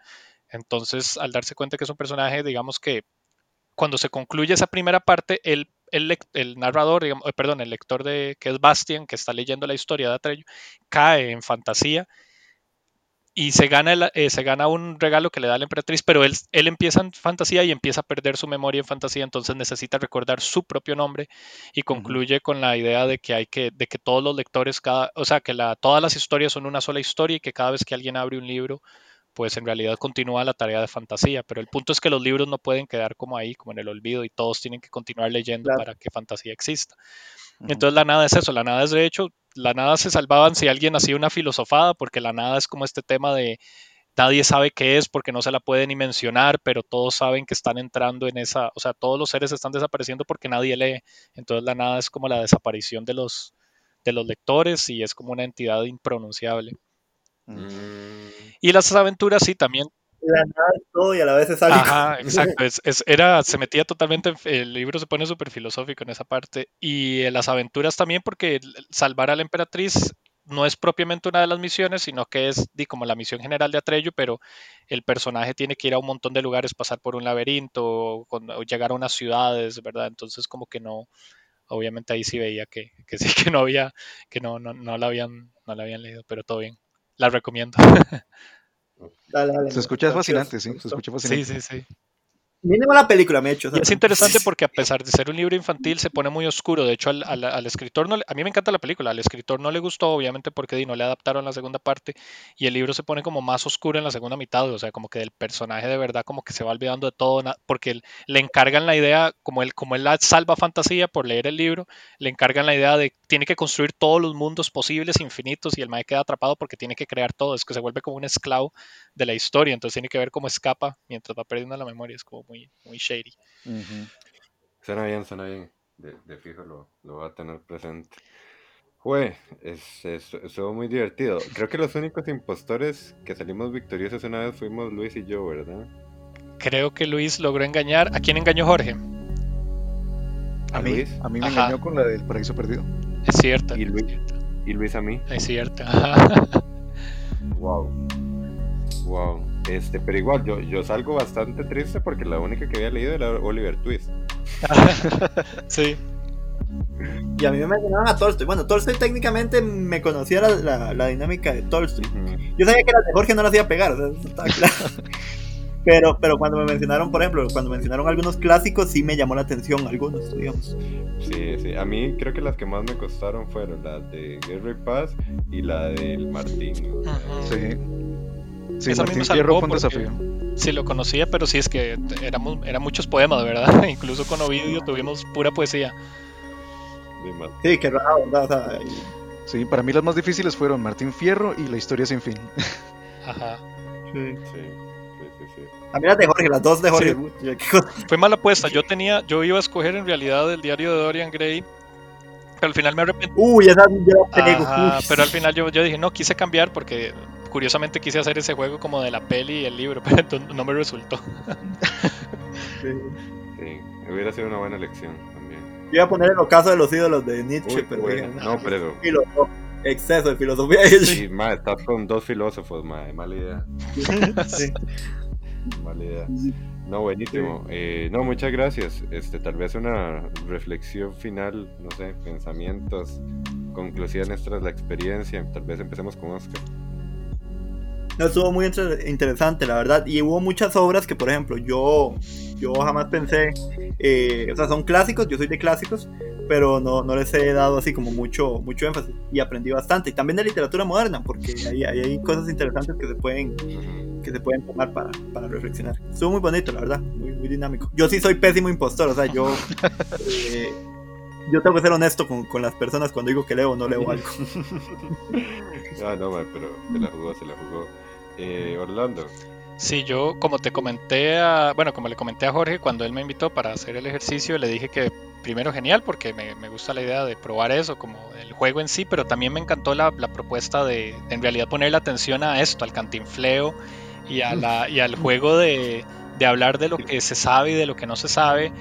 Entonces, al darse cuenta que es un personaje, digamos que cuando se concluye esa primera parte, el, el, narrador, digamos, eh, perdón, el lector de que es Bastian, que está leyendo la historia de Atreyu, cae en fantasía y se gana, eh, se gana un regalo que le da la emperatriz, pero él, él empieza en fantasía y empieza a perder su memoria en fantasía, entonces necesita recordar su propio nombre y concluye con la idea de que hay que, de que todos los lectores, cada, o sea, que la, todas las historias son una sola historia y que cada vez que alguien abre un libro, pues en realidad continúa la tarea de fantasía, pero el punto es que los libros no pueden quedar como ahí, como en el olvido, y todos tienen que continuar leyendo para que fantasía exista. Entonces la nada es eso, la nada es de hecho, la nada se salvaban si alguien hacía una filosofada, porque la nada es como este tema de nadie sabe qué es porque no se la puede ni mencionar, pero todos saben que están entrando en esa, o sea, todos los seres están desapareciendo porque nadie lee, entonces la nada es como la desaparición de los, de los lectores y es como una entidad impronunciable. Mm. Y las aventuras sí también. La nada es todo y a la vez es algo. Ajá, *laughs* exacto. Es, era, se metía totalmente, el libro se pone súper filosófico en esa parte. Y las aventuras también porque salvar a la emperatriz no es propiamente una de las misiones, sino que es di, como la misión general de Atreyu, pero el personaje tiene que ir a un montón de lugares, pasar por un laberinto, o, llegar a unas ciudades, ¿verdad? Entonces como que no, obviamente ahí sí veía que, que sí que no había, que no, no, no la habían, no la habían leído, pero todo bien la recomiendo. *laughs* Se escucha fascinante, sí, se escucha fascinante. Sí, sí, sí. Mínimo la película me ha hecho. es interesante porque a pesar de ser un libro infantil se pone muy oscuro. De hecho, al, escritor no a mí me encanta la película, al escritor no le gustó, obviamente porque no le adaptaron la segunda parte y el libro se pone como más oscuro en la segunda mitad, o sea, como que el personaje de verdad como que se va olvidando de todo, porque le encargan la idea, como él, como él la salva fantasía por leer el libro, le encargan la idea de tiene que construir todos los mundos posibles, infinitos, y el mae queda atrapado porque tiene que crear todo, es que se vuelve como un esclavo de la historia, entonces tiene que ver cómo escapa mientras va perdiendo la memoria, es como muy, muy shady. Suena bien, suena bien, de, fijo lo, lo va a tener presente. Fue, es, estuvo muy divertido. Creo que los únicos impostores que salimos victoriosos una vez fuimos Luis y yo, ¿verdad? Creo que Luis logró engañar. ¿A quién engañó Jorge? A, mí. A mí me engañó con la del paraíso perdido. Es cierto. Y Luis, y Luis a mí. Es cierto. *laughs* Wow. Wow. Este, pero igual, yo, yo salgo bastante triste porque la única que había leído era Oliver Twist. *laughs* sí. Y a mí me mencionaban a Tolstoy. Bueno, Tolstoy técnicamente me conocía la, la, dinámica de Tolstoy. Yo sabía que la de Jorge no la hacía pegar, o sea, eso estaba claro. *laughs* Pero, pero cuando me mencionaron, por ejemplo, cuando mencionaron algunos clásicos, sí me llamó la atención algunos, digamos. Sí, sí. A mí creo que las que más me costaron fueron la de Guerra Paz y la del Martín. Sí. Sí, Esa Martín Fierro fue un desafío. Sí, lo conocía, pero sí es que éramos, eran muchos poemas, ¿verdad? *laughs* Incluso con Ovidio tuvimos pura poesía. Sí, qué raro, ¿verdad? Sí, para mí las más difíciles fueron Martín Fierro y La historia sin fin. *laughs* Ajá. Sí. sí. A mí las de Jorge, las dos de Jorge. Fue mala apuesta. Yo tenía, yo iba a escoger en realidad el diario de Dorian Gray. Pero al final me arrepentí. Uy, esa yo Pero al final yo, yo dije, no, quise cambiar porque curiosamente quise hacer ese juego como de la peli y el libro, *laughs* pero no me resultó. sí. sí, hubiera sido una buena elección también. Iba a poner el ocaso de los ídolos de Nietzsche, pero no, pero exceso de filosofía. Sí, ma, estás con dos filósofos, ma, *laughs* mala idea. sí. Mala idea. No, buenísimo. Eh, no, muchas gracias. Este, tal vez una reflexión final, no sé, pensamientos, conclusiones tras la experiencia. Tal vez empecemos con Oscar. No, estuvo muy interesante, la verdad. Y hubo muchas obras que, por ejemplo, yo, yo jamás pensé, eh, o sea, son clásicos, yo soy de clásicos, pero no, no les he dado así como mucho, mucho énfasis y aprendí bastante. Y también de literatura moderna, porque ahí, hay cosas interesantes que se pueden, que se pueden tomar para, para reflexionar. Estuvo muy bonito, la verdad, muy, muy dinámico. Yo sí soy pésimo impostor, o sea, yo... *laughs* Eh, yo tengo que ser honesto con, con, las personas cuando digo que leo o no leo algo. *laughs* no, no, pero se la jugó, se la jugó. Eh, Orlando. Sí, yo como te comenté a, bueno, como le comenté a Jorge cuando él me invitó para hacer el ejercicio, le dije que primero genial porque me, me gusta la idea de probar eso, como el juego en sí, pero también me encantó la, la propuesta de, en realidad ponerle atención a esto, al cantinfleo y, a la, y al juego de, de hablar de lo que se sabe y de lo que no se sabe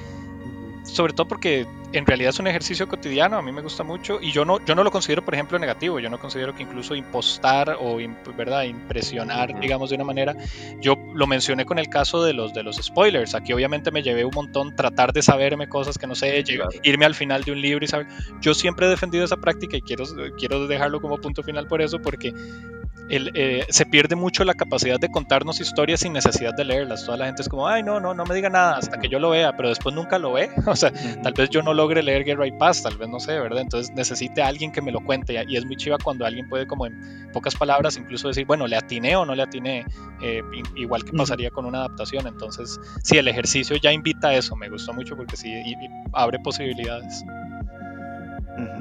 sobre todo porque en realidad es un ejercicio cotidiano, a mí me gusta mucho y yo no, yo no lo considero, por ejemplo, negativo, yo no considero que incluso impostar o ¿verdad? impresionar, digamos, de una manera, yo lo mencioné con el caso de los, de los spoilers, aquí obviamente me llevé un montón tratar de saberme cosas que no sé, irme al final de un libro y saber, yo siempre he defendido esa práctica y quiero, quiero dejarlo como punto final por eso, porque eh, se pierde mucho la capacidad de contarnos historias sin necesidad de leerlas. Toda la gente es como, ay, no, no, no me diga nada hasta que yo lo vea, pero después nunca lo ve. *laughs* O sea, tal vez yo no logre leer Guerra y Paz, tal vez no sé, ¿verdad? Entonces necesite a alguien que me lo cuente y es muy chiva cuando alguien puede como en pocas palabras incluso decir, bueno, le atiné o no le atiné, eh, igual que pasaría con una adaptación. Entonces, sí, el ejercicio ya invita a eso, me gustó mucho porque sí, abre posibilidades.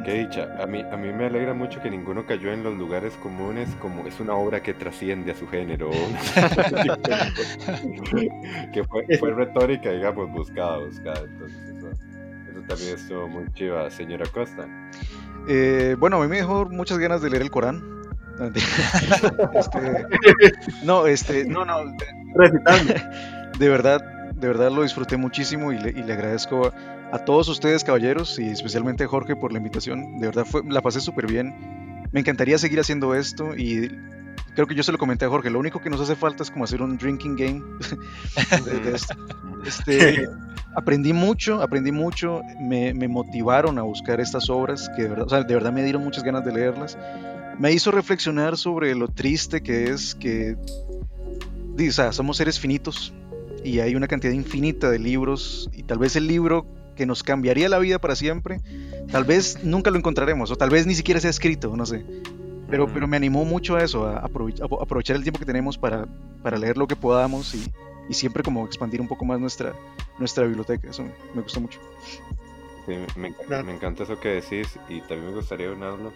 Qué dicha. A mí, a mí me alegra mucho que ninguno cayó en los lugares comunes como es una obra que trasciende a su género. *laughs* que fue, fue, retórica, digamos, buscada, buscada. Entonces, eso, eso también estuvo muy chiva, señora Costa. Eh, bueno, a mí me dejó muchas ganas de leer el Corán. *laughs* este, no, este, no, no. *laughs* De verdad, de verdad lo disfruté muchísimo y le, y le agradezco a todos ustedes, caballeros, y especialmente a Jorge por la invitación. De verdad, fue, la pasé súper bien. Me encantaría seguir haciendo esto y creo que yo se lo comenté a Jorge. Lo único que nos hace falta es como hacer un drinking game. *laughs* *laughs* este, aprendí mucho, aprendí mucho. Me, me, motivaron a buscar estas obras que de verdad, o sea, de verdad me dieron muchas ganas de leerlas. Me hizo reflexionar sobre lo triste que es que o sea, somos seres finitos y hay una cantidad infinita de libros y tal vez el libro que nos cambiaría la vida para siempre, tal vez nunca lo encontraremos, o tal vez ni siquiera sea escrito, no sé. Pero, pero me animó mucho a eso, a, aprovechar el tiempo que tenemos para, para leer lo que podamos y, y, siempre como expandir un poco más nuestra, nuestra biblioteca. Eso me, gustó mucho. Sí, me, me, encanta eso que decís y también me gustaría unarlo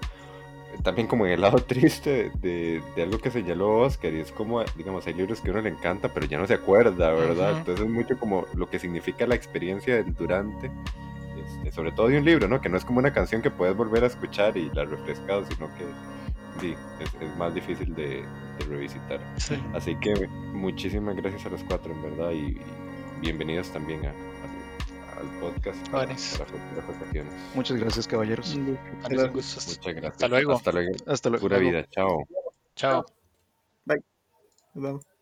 también como en el lado *laughs* triste de, de, algo que señaló Oscar, y es como, digamos, hay libros que uno le encanta, pero ya no se acuerda, ¿verdad? Entonces es mucho como lo que significa la experiencia del durante, este, sobre todo de un libro, ¿no? Que no es como una canción que puedes volver a escuchar y la refrescado, sino que sí, es, más difícil de, revisitar. Así que muchísimas gracias a los cuatro, en verdad, y bienvenidos también a, al podcast para, Muchas gracias, caballeros. Muchas gracias. Hasta luego. Hasta luego. Hasta luego. Pura vida. Chao. Chao. Bye. Vemos.